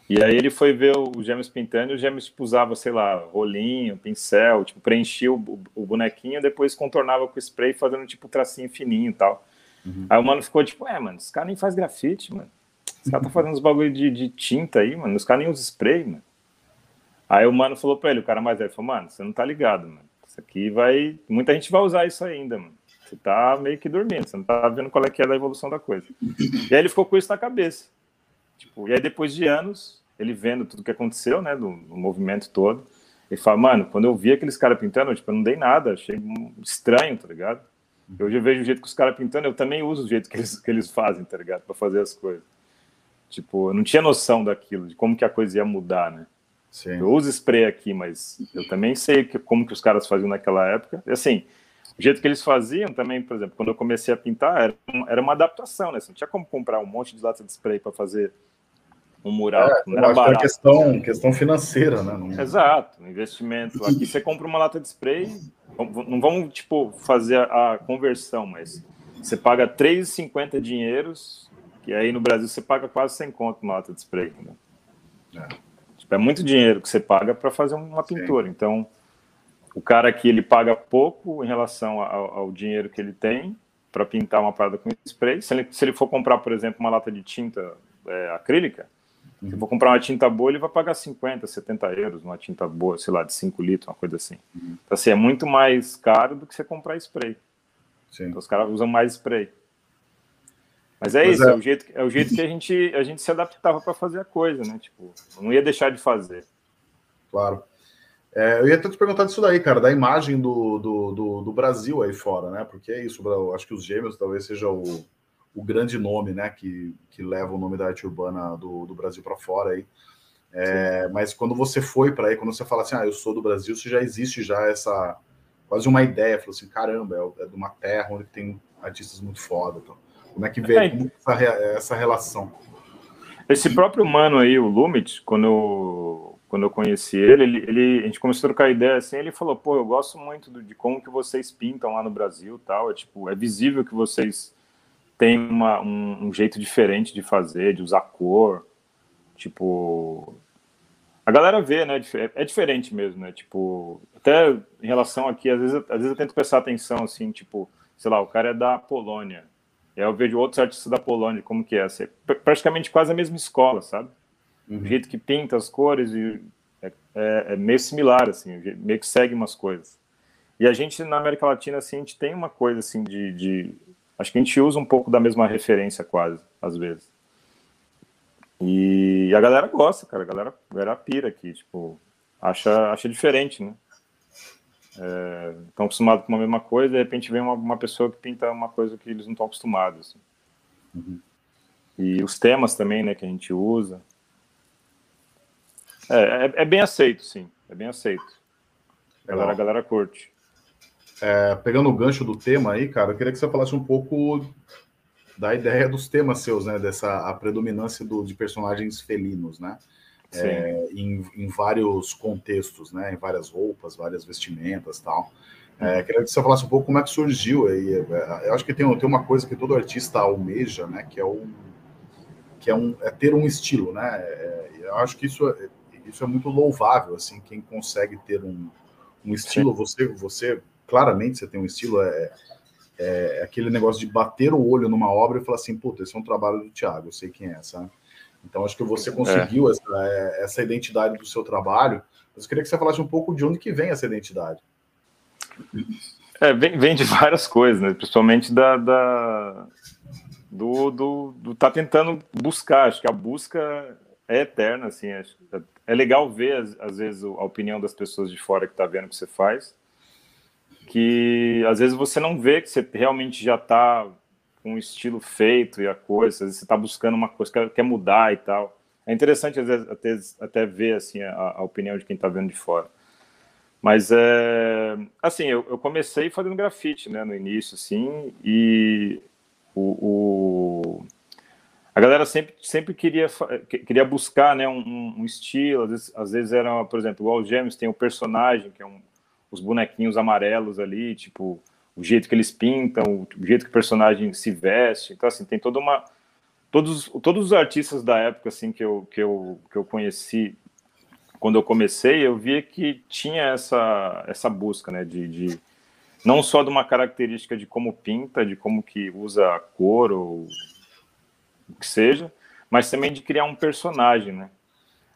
E aí ele foi ver o Gêmeos pintando e o Gêmeos tipo, usava, sei lá, rolinho, pincel, tipo, preenchia o, o bonequinho, depois contornava com spray fazendo tipo tracinho fininho e tal. Uhum. Aí o mano ficou tipo, é, mano, esse cara nem faz grafite, mano. Esse cara tá fazendo uns bagulho de, de tinta aí, mano. Os caras nem usam spray, mano. Aí o mano falou pra ele, o cara mais velho, falou, mano, você não tá ligado, mano. Isso aqui vai. Muita gente vai usar isso ainda, mano. Você tá meio que dormindo, você não tá vendo qual é que é da evolução da coisa. E aí ele ficou com isso na cabeça. Tipo, e aí depois de anos, ele vendo tudo que aconteceu, né, do, do movimento todo, ele fala, mano, quando eu vi aqueles caras pintando, tipo, eu não dei nada, achei estranho, tá ligado? Hoje eu vejo o jeito que os caras pintando, eu também uso o jeito que eles, que eles fazem, tá ligado? Pra fazer as coisas. Tipo, eu não tinha noção daquilo, de como que a coisa ia mudar, né? Sim. Eu uso spray aqui, mas eu também sei que, como que os caras faziam naquela época. E assim, o jeito que eles faziam também, por exemplo, quando eu comecei a pintar, era, era uma adaptação, né? Você não tinha como comprar um monte de lata de spray para fazer um mural. É, não era barato. É questão, questão financeira, né? Não... Exato, investimento. Aqui você compra uma lata de spray, não vamos, tipo, fazer a, a conversão, mas você paga 3,50 dinheiros, que aí no Brasil você paga quase 100 conto uma lata de spray. Né? É. Tipo, é muito dinheiro que você paga para fazer uma pintura. Sim. Então, o cara aqui ele paga pouco em relação ao, ao dinheiro que ele tem para pintar uma parada com spray. Se ele, se ele for comprar, por exemplo, uma lata de tinta é, acrílica, se for comprar uma tinta boa, ele vai pagar 50, 70 euros, uma tinta boa, sei lá, de 5 litros, uma coisa assim. Uhum. Então, assim, é muito mais caro do que você comprar spray. Sim. Então, os caras usam mais spray. Mas é Mas isso, é... é... o jeito, é o jeito que a gente, a gente se adaptava para fazer a coisa, né? Tipo, não ia deixar de fazer. Claro. É, eu ia até te perguntar disso daí, cara, da imagem do, do, do, do Brasil aí fora, né? Porque é isso, acho que os gêmeos talvez seja o, o grande nome, né, que, que leva o nome da arte urbana do, do Brasil para fora aí. É, mas quando você foi para aí, quando você fala assim, ah, eu sou do Brasil, você já existe já essa quase uma ideia, falou assim, caramba, é, é de uma terra onde tem artistas muito foda. Então, como é que vê é, essa, essa relação? Esse próprio mano aí, o Lumit, quando eu, quando eu conheci ele, ele, ele, a gente começou a trocar ideia assim, ele falou, pô, eu gosto muito de como que vocês pintam lá no Brasil tal, é tipo, é visível que vocês tem uma, um, um, jeito diferente de fazer, de usar cor. Tipo. A galera vê, né? É, é diferente mesmo, né? Tipo, até em relação aqui, às vezes, às vezes eu tento prestar atenção, assim, tipo, sei lá, o cara é da Polônia. Eu vejo outros artistas da Polônia, como que é? Assim, é praticamente quase a mesma escola, sabe? O jeito que pinta as cores e é, é, é, meio similar, assim, meio que segue umas coisas. E a gente, na América Latina, assim, a gente tem uma coisa, assim, de, de Acho que a gente usa um pouco da mesma referência, quase, às vezes. E a galera gosta, cara. A galera, a galera pira aqui, tipo, acha, acha diferente, né? Estão é, acostumados com uma mesma coisa, de repente vem uma, uma, pessoa que pinta uma coisa que eles não estão acostumados. Assim. Uhum. E os temas também, né, que a gente usa. É, é, é bem aceito, sim. É bem aceito. A galera, a galera curte. É, pegando o gancho do tema aí, cara, eu queria que você falasse um pouco da ideia dos temas seus, né? Dessa a predominância do, de personagens felinos, né? É, em, em, vários contextos, né? Em várias roupas, várias vestimentas tal. É, queria que você falasse um pouco como é que surgiu aí. É, eu acho que tem, tem uma coisa que todo artista almeja, né? Que é um que é, um, é ter um estilo, né? É, eu acho que isso, é, isso é muito louvável, assim, quem consegue ter um, um estilo. Você, você claramente você tem um estilo, é, é, aquele negócio de bater o olho numa obra e falar assim, puta, esse é um trabalho do Thiago, eu sei quem é, sabe? Então, acho que você conseguiu é. essa, é, essa identidade do seu trabalho, mas eu queria que você falasse um pouco de onde que vem essa identidade. É, vem, vem de várias coisas, né? principalmente da, da do, do, do tá tentando buscar, acho que a busca é eterna, assim, é, é legal ver, às, vezes, a opinião das pessoas de fora que tá vendo o que você faz, que às vezes você não vê que você realmente já está com o estilo feito e a coisa, às vezes você está buscando uma coisa, quer, quer mudar e tal. É interessante às vezes até, até ver assim a, a opinião de quem está vendo de fora. Mas é assim, eu, eu, comecei fazendo grafite, né, no início, assim, e o, o, a galera sempre, sempre queria, queria buscar né, um, um estilo, às vezes, às vezes era, por exemplo, os Gêmeos tem o um personagem, que é um, os bonequinhos amarelos ali, tipo, o jeito que eles pintam, o jeito que o personagem se veste, então assim, tem toda uma... Todos, todos os artistas da época assim que eu, que eu, que eu conheci quando eu comecei, eu via que tinha essa, essa busca, né, de, de não só de uma característica de como pinta, de como que usa a cor ou o que seja, mas também de criar um personagem, né?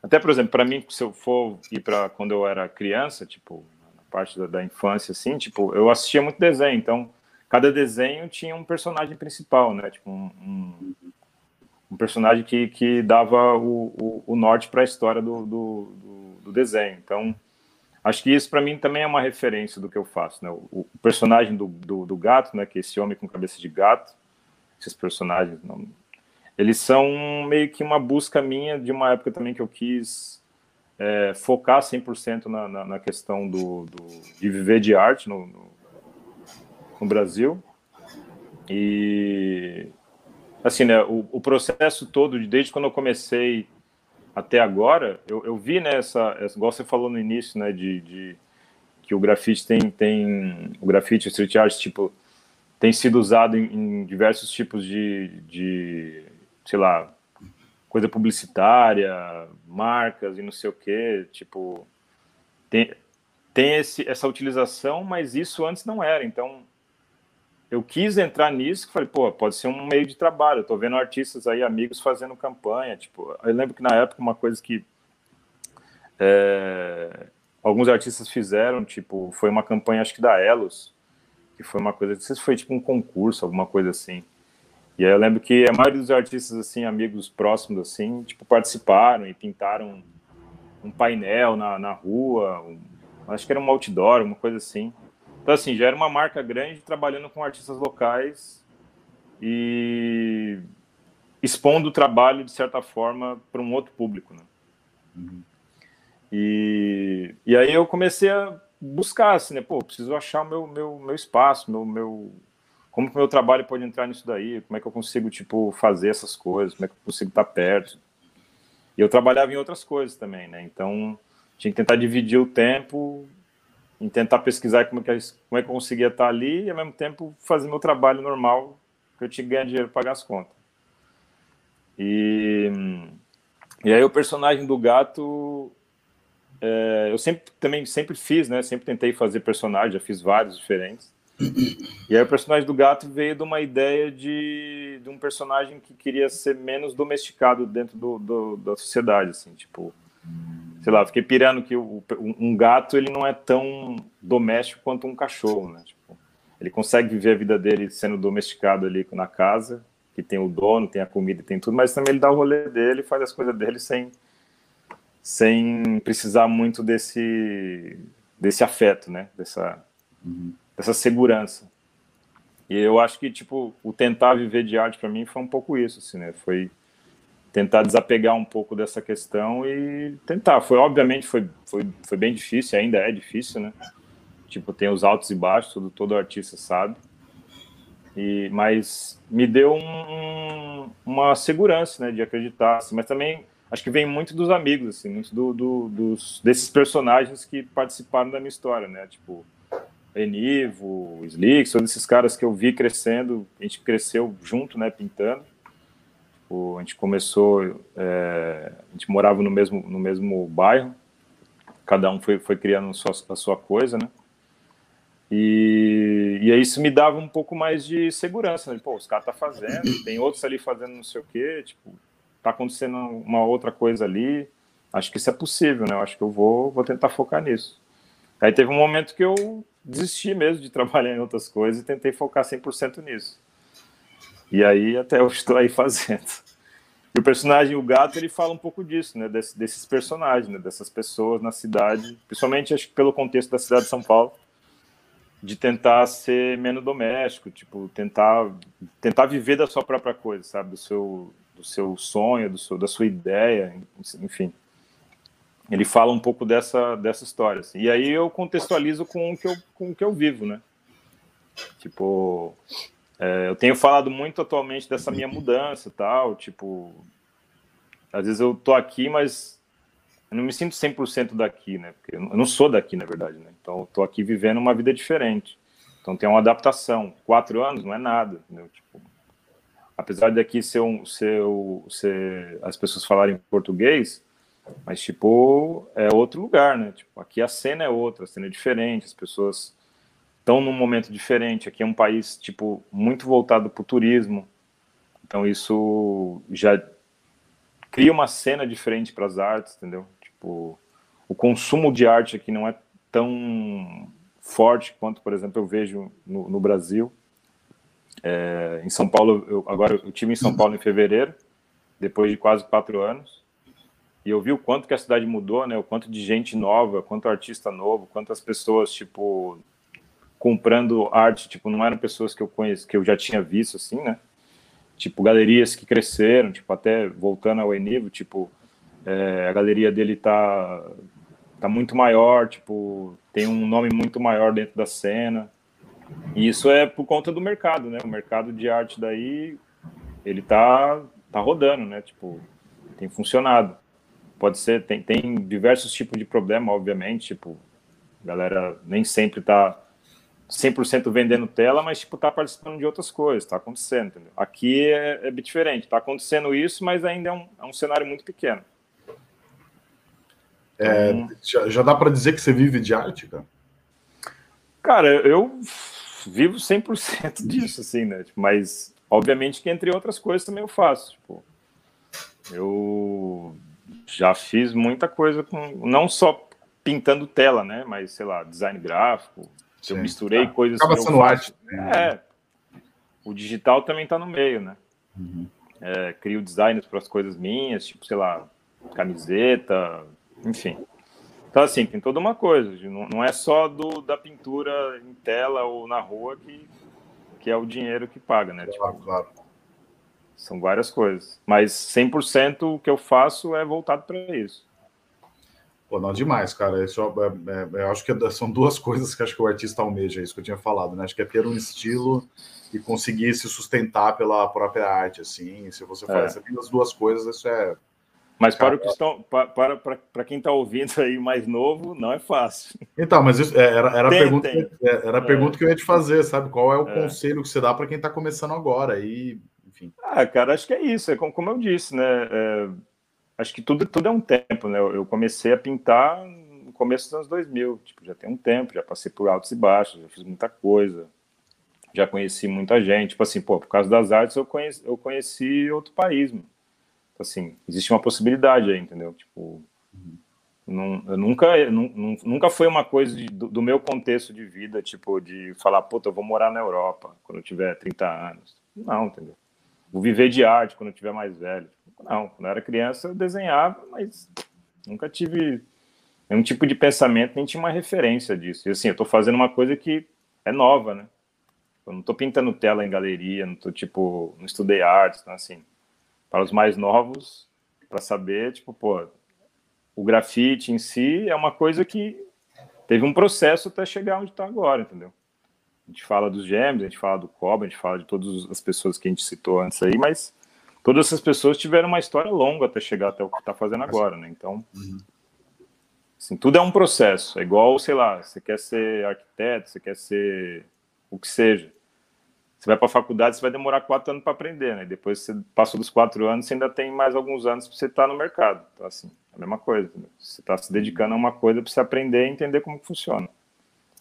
Até, por exemplo, para mim, se eu for ir para quando eu era criança, tipo, na parte da, da, infância, assim, tipo, eu assistia muito desenho, então cada desenho tinha um personagem principal, né? Tipo, um, um, um personagem que, que dava o, o, o norte para a história do, do, do, do, desenho. Então, acho que isso para mim também é uma referência do que eu faço, né? O, o personagem do, do, do, gato, né? Que é esse homem com cabeça de gato, esses personagens, não, eles são meio que uma busca minha de uma época também que eu quis é, focar 100% na, na, na questão do, do, de viver de arte no, no, no, Brasil. E, assim, né, o, o, processo todo, desde quando eu comecei até agora, eu, eu vi, né, essa, essa, igual você falou no início, né, de, de que o grafite tem, tem o grafite, o street art, tipo, tem sido usado em, em diversos tipos de, de sei lá, coisa publicitária, marcas e não sei o que, tipo, tem, tem esse, essa utilização, mas isso antes não era, então eu quis entrar nisso, falei, pô, pode ser um meio de trabalho, eu tô vendo artistas aí, amigos fazendo campanha, tipo, eu lembro que na época uma coisa que é, alguns artistas fizeram, tipo, foi uma campanha, acho que da Elos, que foi uma coisa, não sei se foi tipo um concurso, alguma coisa assim, e aí eu lembro que a maioria dos artistas, assim, amigos próximos, assim, tipo, participaram e pintaram um painel na, na rua, um, acho que era um outdoor, uma coisa assim. Então, assim, já era uma marca grande trabalhando com artistas locais e expondo o trabalho, de certa forma, para um outro público, né? Uhum. E, e aí eu comecei a buscar, assim, né? Pô, preciso achar o meu, meu, meu espaço, meu, meu, como que o meu trabalho pode entrar nisso daí? Como é que eu consigo, tipo, fazer essas coisas? Como é que eu consigo estar perto? E eu trabalhava em outras coisas também, né? Então, tinha que tentar dividir o tempo em tentar pesquisar como é que, como é que eu conseguia estar ali e, ao mesmo tempo, fazer meu trabalho normal, que eu tinha que ganhar dinheiro para pagar as contas. E, e aí o personagem do gato, é, eu sempre também sempre fiz, né? Sempre tentei fazer personagem, já fiz vários diferentes. E aí o personagem do gato veio de uma ideia de, de um personagem que queria ser menos domesticado dentro do, do, da sociedade, assim, tipo, sei lá, fiquei pirando que o, um gato ele não é tão doméstico quanto um cachorro, né? Tipo, ele consegue viver a vida dele sendo domesticado ali na casa, que tem o dono, tem a comida, tem tudo, mas também ele dá o rolê dele, faz as coisas dele sem sem precisar muito desse desse afeto, né? Dessa uhum dessa segurança. E eu acho que, tipo, o tentar viver de arte para mim foi um pouco isso, assim, né? Foi tentar desapegar um pouco dessa questão e tentar. Foi, obviamente, foi, foi, foi bem difícil, ainda é difícil, né? Tipo, tem os altos e baixos, todo, todo artista sabe. E, mas me deu um, uma segurança, né, de acreditar, assim, mas também acho que vem muito dos amigos, assim, muito do, do, dos, desses personagens que participaram da minha história, né, tipo, Enivo, Slick, todos esses caras que eu vi crescendo, a gente cresceu junto, né, pintando. O, a gente começou, é, a gente morava no mesmo, no mesmo bairro, cada um foi, foi criando a sua, a sua coisa, né? E, e aí isso me dava um pouco mais de segurança, né? Pô, os caras tá fazendo, tem outros ali fazendo não sei o quê, tipo, tá acontecendo uma outra coisa ali, acho que isso é possível, né? Eu acho que eu vou, vou tentar focar nisso. Aí teve um momento que eu desisti mesmo de trabalhar em outras coisas e tentei focar 100% nisso. E aí até eu estou aí fazendo. E o personagem, o gato, ele fala um pouco disso, né? Des, desses personagens, né? dessas pessoas na cidade, principalmente acho que pelo contexto da cidade de São Paulo, de tentar ser menos doméstico, tipo, tentar tentar viver da sua própria coisa, sabe? Do seu, do seu sonho, do seu, da sua ideia, enfim ele fala um pouco dessa, dessa história. Assim. E aí eu contextualizo com o, que eu, com o que eu vivo, né? Tipo, é, eu tenho falado muito atualmente dessa minha mudança tal, tipo, às vezes eu tô aqui, mas eu não me sinto 100% daqui, né? Porque eu não sou daqui, na verdade, né? Então eu tô aqui vivendo uma vida diferente. Então tem uma adaptação. Quatro anos não é nada, entendeu? Tipo, apesar de aqui ser, um, ser, ser as pessoas falarem português, mas tipo é outro lugar, né? Tipo, aqui a cena é outra, a cena é diferente, as pessoas estão num momento diferente. Aqui é um país tipo muito voltado para o turismo, então isso já cria uma cena diferente para as artes, entendeu? Tipo, o consumo de arte aqui não é tão forte quanto, por exemplo, eu vejo no, no Brasil. É, em São Paulo, eu, agora eu tive em São Paulo em fevereiro, depois de quase quatro anos, e eu vi o quanto que a cidade mudou, né? O quanto de gente nova, quanto artista novo, quantas pessoas tipo comprando arte, tipo não eram pessoas que eu conheço, que eu já tinha visto assim, né? Tipo galerias que cresceram, tipo até voltando ao Enivo, tipo é, a galeria dele tá tá muito maior, tipo tem um nome muito maior dentro da cena. E isso é por conta do mercado, né? O mercado de arte daí, ele tá, tá rodando, né? Tipo, tem funcionado. Pode ser, tem, tem diversos tipos de problema, obviamente, tipo, a galera nem sempre tá 100% vendendo tela, mas, tipo, tá participando de outras coisas, tá acontecendo, entendeu? Aqui é, é diferente, tá acontecendo isso, mas ainda é um, é um cenário muito pequeno. É, então, já, já, dá para dizer que você vive de arte, cara? Cara, eu vivo 100% disso, assim, né? Tipo, mas, obviamente, que entre outras coisas também eu faço. Tipo, eu já fiz muita coisa com. Não só pintando tela, né? Mas, sei lá, design gráfico. Sim, eu misturei tá. coisas. Acaba sendo arte. Né? É. O digital também tá no meio, né? Uhum. É, crio designs para as coisas minhas, tipo, sei lá, camiseta, enfim. Então, assim, tem toda uma coisa. Não, não é só do, da pintura em tela ou na rua que, que é o dinheiro que paga, né? Claro, tipo, claro. São várias coisas. Mas 100% o que eu faço é voltado para isso. Pô, não, demais, cara. Isso, é, é, é, eu acho que são duas coisas que acho que o artista almeja, isso que eu tinha falado, né? Acho que é ter um estilo e conseguir se sustentar pela própria arte, assim. Se você faz é. as duas coisas, isso é mas para, o que estão, para, para, para quem está ouvindo aí mais novo, não é fácil. Então, mas isso, é, era, era, tem, a pergunta, tem. É, era a pergunta é. que eu ia te fazer, sabe? Qual é o é. conselho que você dá para quem está começando agora? E, enfim. Ah, cara, acho que é isso. É como, eu disse, né? É, acho que tudo, tudo é um tempo, né? Eu comecei a pintar no começo dos anos 2000. Tipo, já tem um tempo, já passei por altos e baixos, já fiz muita coisa. Já conheci muita gente. Tipo assim, pô, por causa das artes, eu conheci, eu conheci outro país, mano assim, existe uma possibilidade aí, entendeu? Tipo, não, eu nunca, nunca foi uma coisa de, do, do, meu contexto de vida, tipo, de falar, puta, eu vou morar na Europa quando eu tiver 30 anos. Não, entendeu? Vou viver de arte quando eu tiver mais velho. Não, quando eu era criança eu desenhava, mas nunca tive nenhum tipo de pensamento, nem tinha uma referência disso. E assim, eu tô fazendo uma coisa que é nova, né? Eu não tô pintando tela em galeria, não tô, tipo, não estudei arte, então assim para os mais novos, para saber, tipo, pô, o grafite em si é uma coisa que teve um processo até chegar onde está agora, entendeu? A gente fala dos gêmeos, a gente fala do cobre, a gente fala de todas as pessoas que a gente citou antes aí, mas todas essas pessoas tiveram uma história longa até chegar até o que está fazendo agora, né? Então, uhum. assim, tudo é um processo. É igual, sei lá, você quer ser arquiteto, você quer ser o que seja. Você vai para a faculdade, você vai demorar quatro anos para aprender, né? Depois você passou dos quatro anos, você ainda tem mais alguns anos para você estar tá no mercado. Então, assim, é a mesma coisa. Né? Você está se dedicando a uma coisa para você aprender e entender como funciona.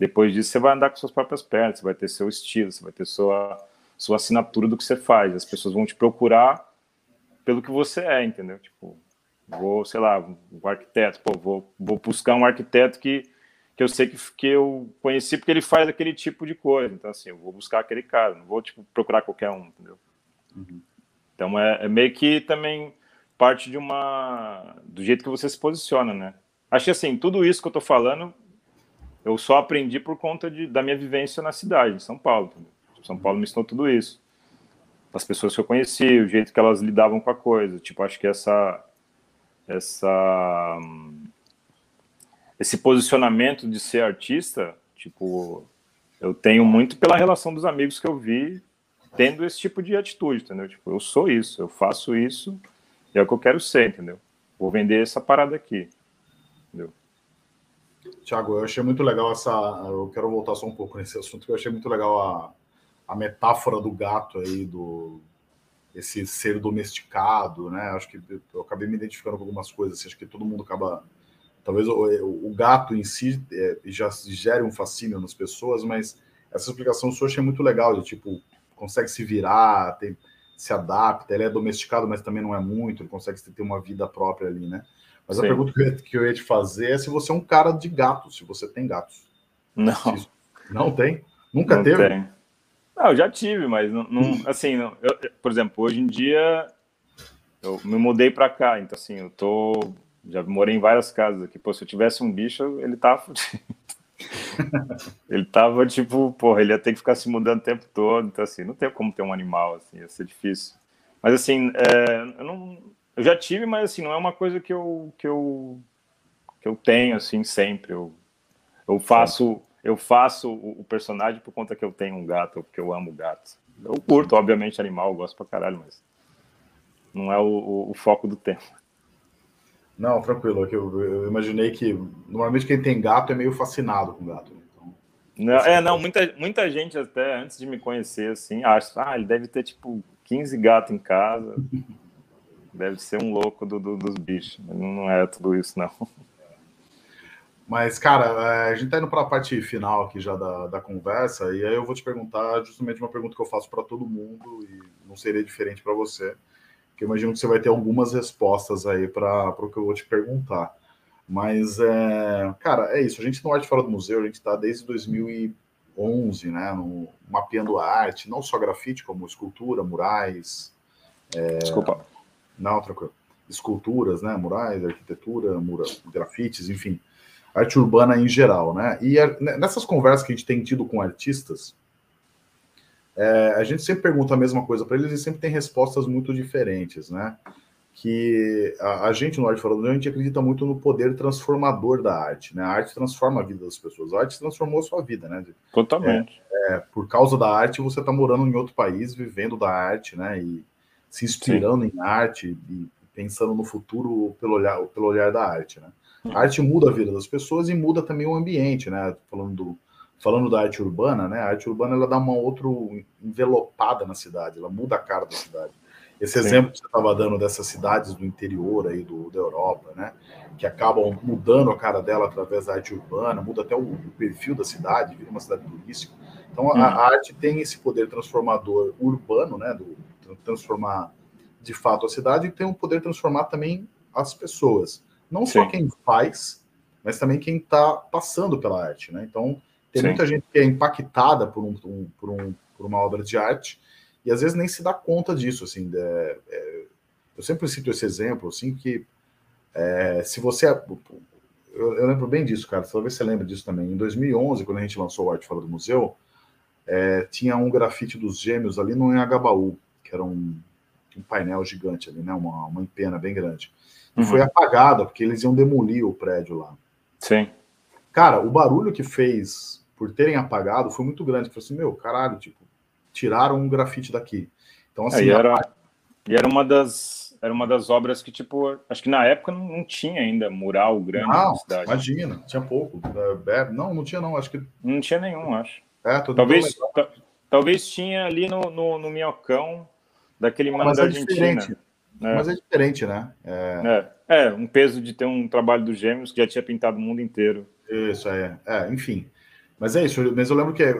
Depois disso, você vai andar com suas próprias pernas, você vai ter seu estilo, você vai ter sua, sua assinatura do que você faz. As pessoas vão te procurar pelo que você é, entendeu? Tipo, vou, sei lá, um arquiteto, pô, vou, vou buscar um arquiteto que que eu sei que, que eu conheci porque ele faz aquele tipo de coisa. Então, assim, eu vou buscar aquele cara, não vou, tipo, procurar qualquer um, entendeu? Uhum. Então, é, é, meio que também parte de uma... do jeito que você se posiciona, né? Acho que, assim, tudo isso que eu tô falando, eu só aprendi por conta de, da minha vivência na cidade, em São Paulo. Entendeu? São Paulo me ensinou tudo isso. As pessoas que eu conheci, o jeito que elas lidavam com a coisa. Tipo, acho que essa... essa esse posicionamento de ser artista, tipo, eu tenho muito pela relação dos amigos que eu vi tendo esse tipo de atitude, entendeu? Tipo, eu sou isso, eu faço isso, é o que eu quero ser, entendeu? Vou vender essa parada aqui, entendeu? Tiago, eu achei muito legal essa. Eu quero voltar só um pouco nesse assunto, eu achei muito legal a, a metáfora do gato aí, do esse ser domesticado, né? Acho que eu acabei me identificando com algumas coisas. Assim, acho que todo mundo acaba. Talvez o, o gato em si é, já gere um fascínio nas pessoas, mas essa explicação sua achei muito legal, de tipo, consegue se virar, tem, se adapta, ele é domesticado, mas também não é muito, ele consegue ter uma vida própria ali, né? Mas Sim. a pergunta que eu, ia, que eu, ia, te fazer é se você é um cara de gatos, se você tem gatos. Não. Não tem? Nunca não teve? Tem. Não, eu já tive, mas não, não assim, não, eu, por exemplo, hoje em dia eu me mudei para cá, então assim, eu tô já morei em várias casas aqui. Pô, se eu tivesse um bicho, ele tava ele tava tipo, porra, ele ia ter que ficar se mudando o tempo todo, então assim, não tem como ter um animal assim, ia ser difícil. Mas assim, é, eu não eu já tive, mas assim, não é uma coisa que eu que eu que eu tenho assim sempre. Eu eu faço eu faço o, personagem por conta que eu tenho um gato, ou porque eu amo gatos. Eu curto, obviamente, animal, gosto pra caralho, mas não é o, o, o foco do tema. Não, tranquilo. É eu, eu, imaginei que normalmente quem tem gato é meio fascinado com gato. Né? Então, não, é, não, muita, muita gente até antes de me conhecer, assim, acha, ah, ele deve ter tipo 15 gatos em casa. deve ser um louco do, do, dos bichos. Não é tudo isso, não. Mas, cara, é, a gente tá indo para a parte final aqui já da, da conversa, e aí eu vou te perguntar justamente uma pergunta que eu faço para todo mundo, e não seria diferente para você, que eu imagino que você vai ter algumas respostas aí para o que eu vou te perguntar. Mas, é, cara, é isso. A gente no Arte Fora do Museu, a gente está desde 2011, né, no, mapeando a arte, não só grafite, como escultura, murais. É... Desculpa. Não, tranquilo. Esculturas, né, murais, arquitetura, mura, grafites, enfim arte urbana em geral, né? E a, né, nessas conversas que a gente tem tido com artistas, é, a gente sempre pergunta a mesma coisa para eles e sempre tem respostas muito diferentes, né? Que a, a gente no Arte Fora do a gente acredita muito no poder transformador da arte, né? A arte transforma a vida das pessoas, a arte transformou a sua vida, né? Totalmente. É, é, por causa da arte, você está morando em outro país, vivendo da arte, né? E se inspirando Sim. em arte e pensando no futuro pelo olhar, pelo olhar da arte, né? A arte muda a vida das pessoas e muda também o ambiente, né? Falando, do, falando da arte urbana, né? A arte urbana ela dá uma outra envelopada na cidade, ela muda a cara da cidade. Esse Sim. exemplo que você estava dando dessas cidades do interior aí do, da Europa, né? Que acabam mudando a cara dela através da arte urbana, muda até o, o perfil da cidade, vira uma cidade turística. Então a, a, uhum. arte tem esse poder transformador urbano, né? Do, transformar de fato a cidade e tem um poder transformar também as pessoas. Não Sim. só quem faz, mas também quem está passando pela arte, né? Então, tem Sim. muita gente que é impactada por, um, por, um, por uma obra de arte e às vezes nem se dá conta disso, assim. É, é, eu sempre cito esse exemplo, assim, que é, se você... É, eu, eu, lembro bem disso, cara, talvez você lembre disso também. Em 2011, quando a gente lançou o Arte Fora do Museu, é, tinha um grafite dos gêmeos ali no Enhagabaú, que era um, um painel gigante ali, né? Uma, uma empena bem grande e uhum. foi apagada, porque eles iam demolir o prédio lá. Sim. Cara, o barulho que fez por terem apagado foi muito grande. Falei assim, meu, caralho, tipo, tiraram um grafite daqui. Então, assim. É, e, era, a... e era uma das. Era uma das obras que, tipo, acho que na época não, não tinha ainda mural grande não, na cidade. Imagina, tinha pouco. É, é, não, não tinha, não. Acho que. Não tinha nenhum, acho. É, talvez, talvez tinha ali no, no, no Minhocão, daquele mano da é Argentina. Diferente. É. Mas é diferente, né? É... é... É, um peso de ter um trabalho dos gêmeos que já tinha pintado o mundo inteiro. Isso, é. é enfim. Mas é isso, mas eu lembro que, é,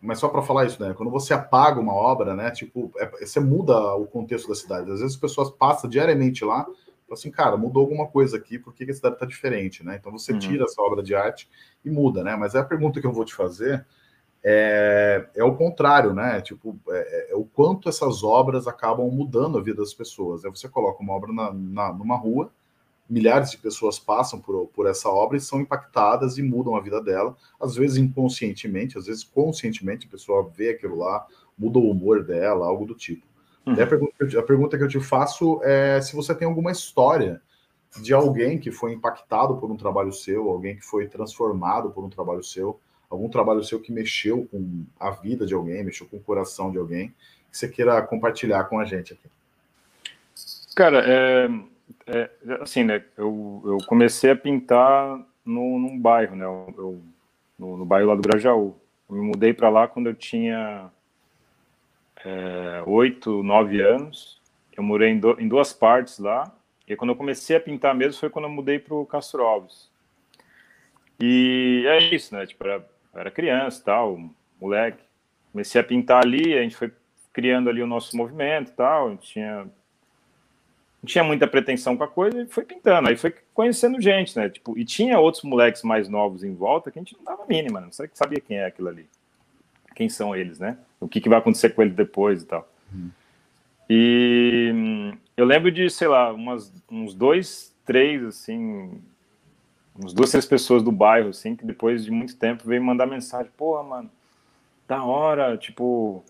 mas só para falar isso, né? Quando você apaga uma obra, né? Tipo, é, você muda o contexto da cidade. Às vezes as pessoas passam diariamente lá, falam assim, cara, mudou alguma coisa aqui, por que a cidade está diferente, né? Então você uhum. tira essa obra de arte e muda, né? Mas é a pergunta que eu vou te fazer é, é o contrário, né? Tipo, é, é, o quanto essas obras acabam mudando a vida das pessoas. Aí você coloca uma obra na, na, numa rua, milhares de pessoas passam por, por essa obra e são impactadas e mudam a vida dela, às vezes inconscientemente, às vezes conscientemente, a pessoa vê aquilo lá, muda o humor dela, algo do tipo. Uhum. a, pergunta, a pergunta que eu te faço é se você tem alguma história de alguém que foi impactado por um trabalho seu, alguém que foi transformado por um trabalho seu, algum trabalho seu que mexeu com a vida de alguém, mexeu com o coração de alguém, que você queira compartilhar com a gente aqui. Cara, é, é, assim, né? Eu, eu comecei a pintar no, num bairro, né? Eu, eu no, no, bairro lá do Grajaú. Eu me mudei para lá quando eu tinha é, oito, nove anos. Eu morei em, do, em, duas partes lá. E quando eu comecei a pintar mesmo foi quando eu mudei para o Castro Alves. E é isso, né? Tipo, era, era criança tal, moleque. Comecei a pintar ali, a gente foi criando ali o nosso movimento e tal. A gente tinha não tinha muita pretensão com a coisa e foi pintando. Aí foi conhecendo gente, né? Tipo, e tinha outros moleques mais novos em volta que a gente não dava mínima, né? não sabia quem é aquilo ali. Quem são eles, né? O que, que vai acontecer com ele depois e tal. Uhum. E hum, eu lembro de, sei lá, umas, uns dois, três, assim, uns duas, três pessoas do bairro, assim, que depois de muito tempo veio mandar mensagem: porra, mano, da hora, tipo,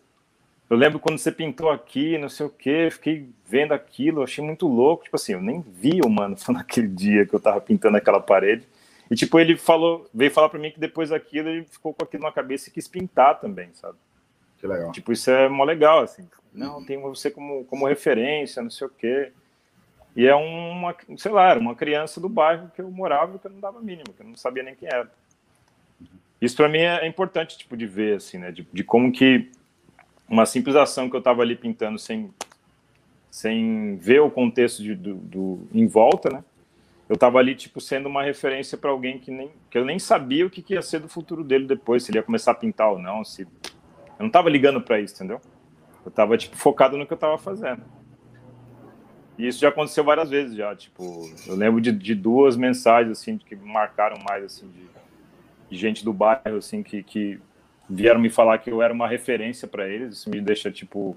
eu lembro quando você pintou aqui, não sei o que, fiquei vendo aquilo, achei muito louco. Tipo assim, eu nem vi o mano naquele dia que eu tava pintando aquela parede. E tipo, ele falou, veio falar para mim que depois daquilo ele ficou com aquilo na cabeça e quis pintar também, sabe? Que legal. Tipo, isso é mó legal, assim. Não, tem você como, como referência, não sei o quê. E é uma, sei lá, uma criança do bairro que eu morava que eu não dava mínimo, que eu não sabia nem quem era. Isso para mim é importante, tipo, de ver, assim, né? De, de como que uma simples ação que eu estava ali pintando sem, sem ver o contexto de, do, do, em volta, né? Eu estava ali, tipo, sendo uma referência para alguém que, nem, que eu nem sabia o que, que, ia ser do futuro dele depois, se ele ia começar a pintar ou não, se... Eu não estava ligando para isso, entendeu? Eu estava, tipo, focado no que eu estava fazendo. E isso já aconteceu várias vezes já, tipo, eu lembro de, de duas mensagens, assim, que marcaram mais, assim, de, de gente do bairro, assim, que, que vieram me falar que eu era uma referência para eles, isso me deixa, tipo,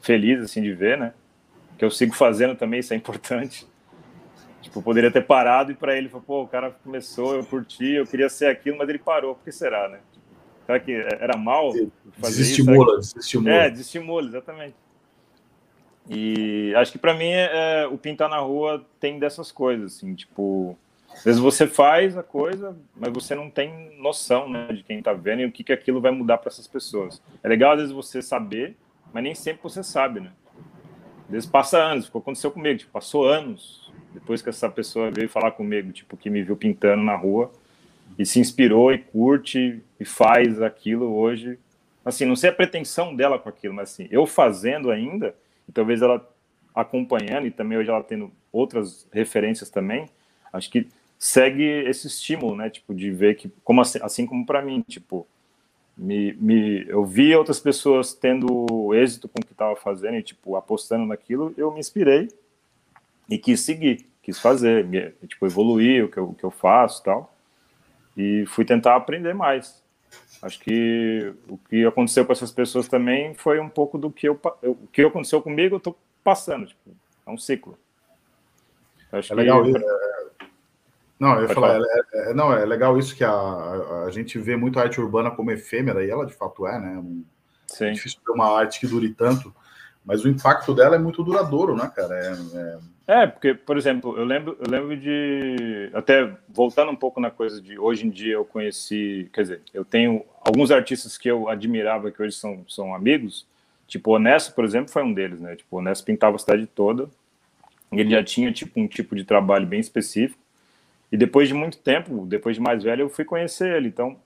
feliz, assim, de ver, né? Que eu sigo fazendo também, isso é importante. Tipo, eu poderia ter parado e para ele, pô, o cara começou, eu curti, eu queria ser aquilo, mas ele parou, por que será, né? Será que era mal fazer desestimula, isso? Desestimula, É, desestimula, exatamente. E acho que para mim é, o pintar na rua tem dessas coisas, assim, tipo, às vezes você faz a coisa, mas você não tem noção né, de quem está vendo e o que, que aquilo vai mudar para essas pessoas. É legal às vezes você saber, mas nem sempre você sabe, né? Às vezes passa anos, aconteceu comigo, tipo, passou anos depois que essa pessoa veio falar comigo, tipo, que me viu pintando na rua e se inspirou e curte e faz aquilo hoje. Assim, não sei a pretensão dela com aquilo, mas assim, eu fazendo ainda, talvez ela acompanhando e também hoje ela tendo outras referências também, acho que segue esse estímulo, né? Tipo, de ver que, como assim, assim como para mim, tipo, me, me, eu vi outras pessoas tendo êxito com o que estava fazendo e, tipo, apostando naquilo, eu me inspirei e quis seguir, quis fazer, tipo, evoluir o que eu, o que eu faço tal. E fui tentar aprender mais. Acho que o que aconteceu com essas pessoas também foi um pouco do que eu, o que aconteceu comigo, eu tô passando, tipo, é um ciclo. Acho é legal, que, não, eu ia falar, é, é, não, é legal isso que a, a, gente vê muito a arte urbana como efêmera, e ela de fato é, né? Sim. É difícil ter uma arte que dure tanto, mas o impacto dela é muito duradouro, né, cara? É, é... é, porque, por exemplo, eu lembro, eu lembro de. Até voltando um pouco na coisa de hoje em dia eu conheci. Quer dizer, eu tenho alguns artistas que eu admirava que hoje são, são amigos. Tipo, o Honesto, por exemplo, foi um deles, né? Tipo, o Honesto pintava a cidade toda. Ele já tinha tipo um tipo de trabalho bem específico. E depois de muito tempo, depois de mais velho, eu fui conhecer ele. Então,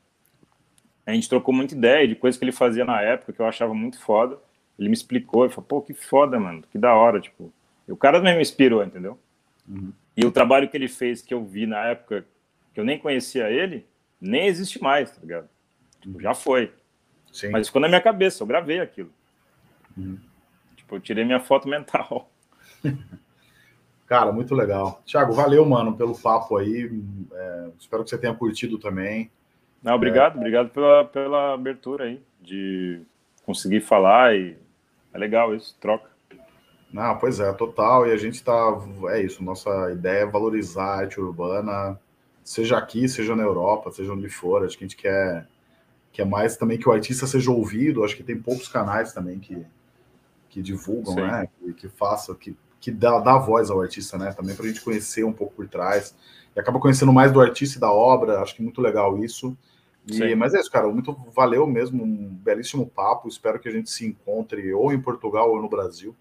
a gente trocou muita ideia de coisas que ele fazia na época que eu achava muito foda. Ele me explicou, ele falou, pô, que foda, mano, que da hora, tipo. E o cara mesmo me inspirou, entendeu? Uhum. E o trabalho que ele fez, que eu vi na época, que eu nem conhecia ele, nem existe mais, tá ligado? Tipo, já foi. Sim. Mas ficou na minha cabeça, eu gravei aquilo. Uhum. Tipo, eu tirei minha foto mental. Cara, muito legal. Tiago, valeu, mano, pelo papo aí. É, espero que você tenha curtido também. Não, obrigado, é... obrigado pela, pela abertura aí, de conseguir falar e é legal isso, troca. Não, pois é, total. E a gente tá. É isso, nossa ideia é valorizar a arte urbana, seja aqui, seja na Europa, seja onde for. Acho que a gente quer, quer mais também que o artista seja ouvido. Acho que tem poucos canais também que, que divulgam, Sim. né? Que, que façam, que que dá, dá voz ao artista, né? Também para a gente conhecer um pouco por trás. E acaba conhecendo mais do artista e da obra, acho que muito legal isso. E, mas é isso, cara. Muito valeu mesmo, um belíssimo papo. Espero que a gente se encontre ou em Portugal ou no Brasil,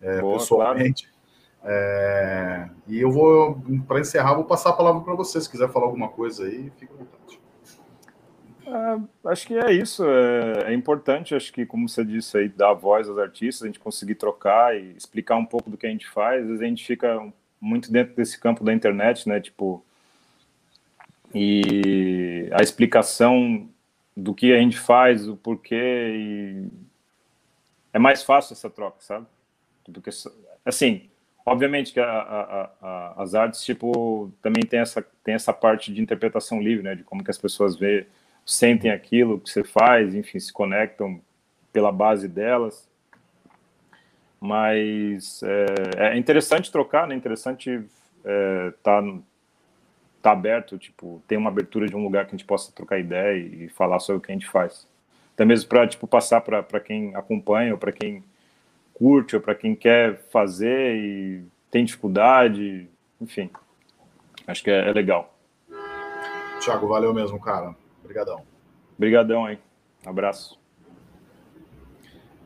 é, Boa, pessoalmente. Claro. É, e eu vou, para encerrar, vou passar a palavra para você. Se quiser falar alguma coisa aí, fica à vontade. É, acho que é isso. É, é, importante, acho que, como você disse aí, dar voz aos artistas, a gente conseguir trocar e explicar um pouco do que a gente faz. Às vezes a gente fica muito dentro desse campo da internet, né? Tipo, e a explicação do que a gente faz, o porquê, e é mais fácil essa troca, sabe? Porque, assim, obviamente que a, a, a, as artes, tipo, também tem essa, tem essa parte de interpretação livre, né? De como que as pessoas vê, sentem aquilo que você faz, enfim, se conectam pela base delas. Mas é, é interessante trocar, né? Interessante estar é, tá tá aberto, tipo, tem uma abertura de um lugar que a gente possa trocar ideia e, falar sobre o que a gente faz. Até mesmo para tipo passar para quem acompanha ou para quem curte ou para quem quer fazer e tem dificuldade, enfim. Acho que é, é legal. Tiago, valeu mesmo, cara. Obrigadão. Obrigadão aí. Abraço.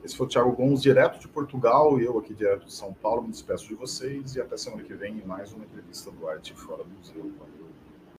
Esse foi o Thiago Gomes, direto de Portugal, e eu aqui direto de São Paulo. Me despeço de vocês e até semana que vem em mais uma entrevista do Arte Fora do Museu.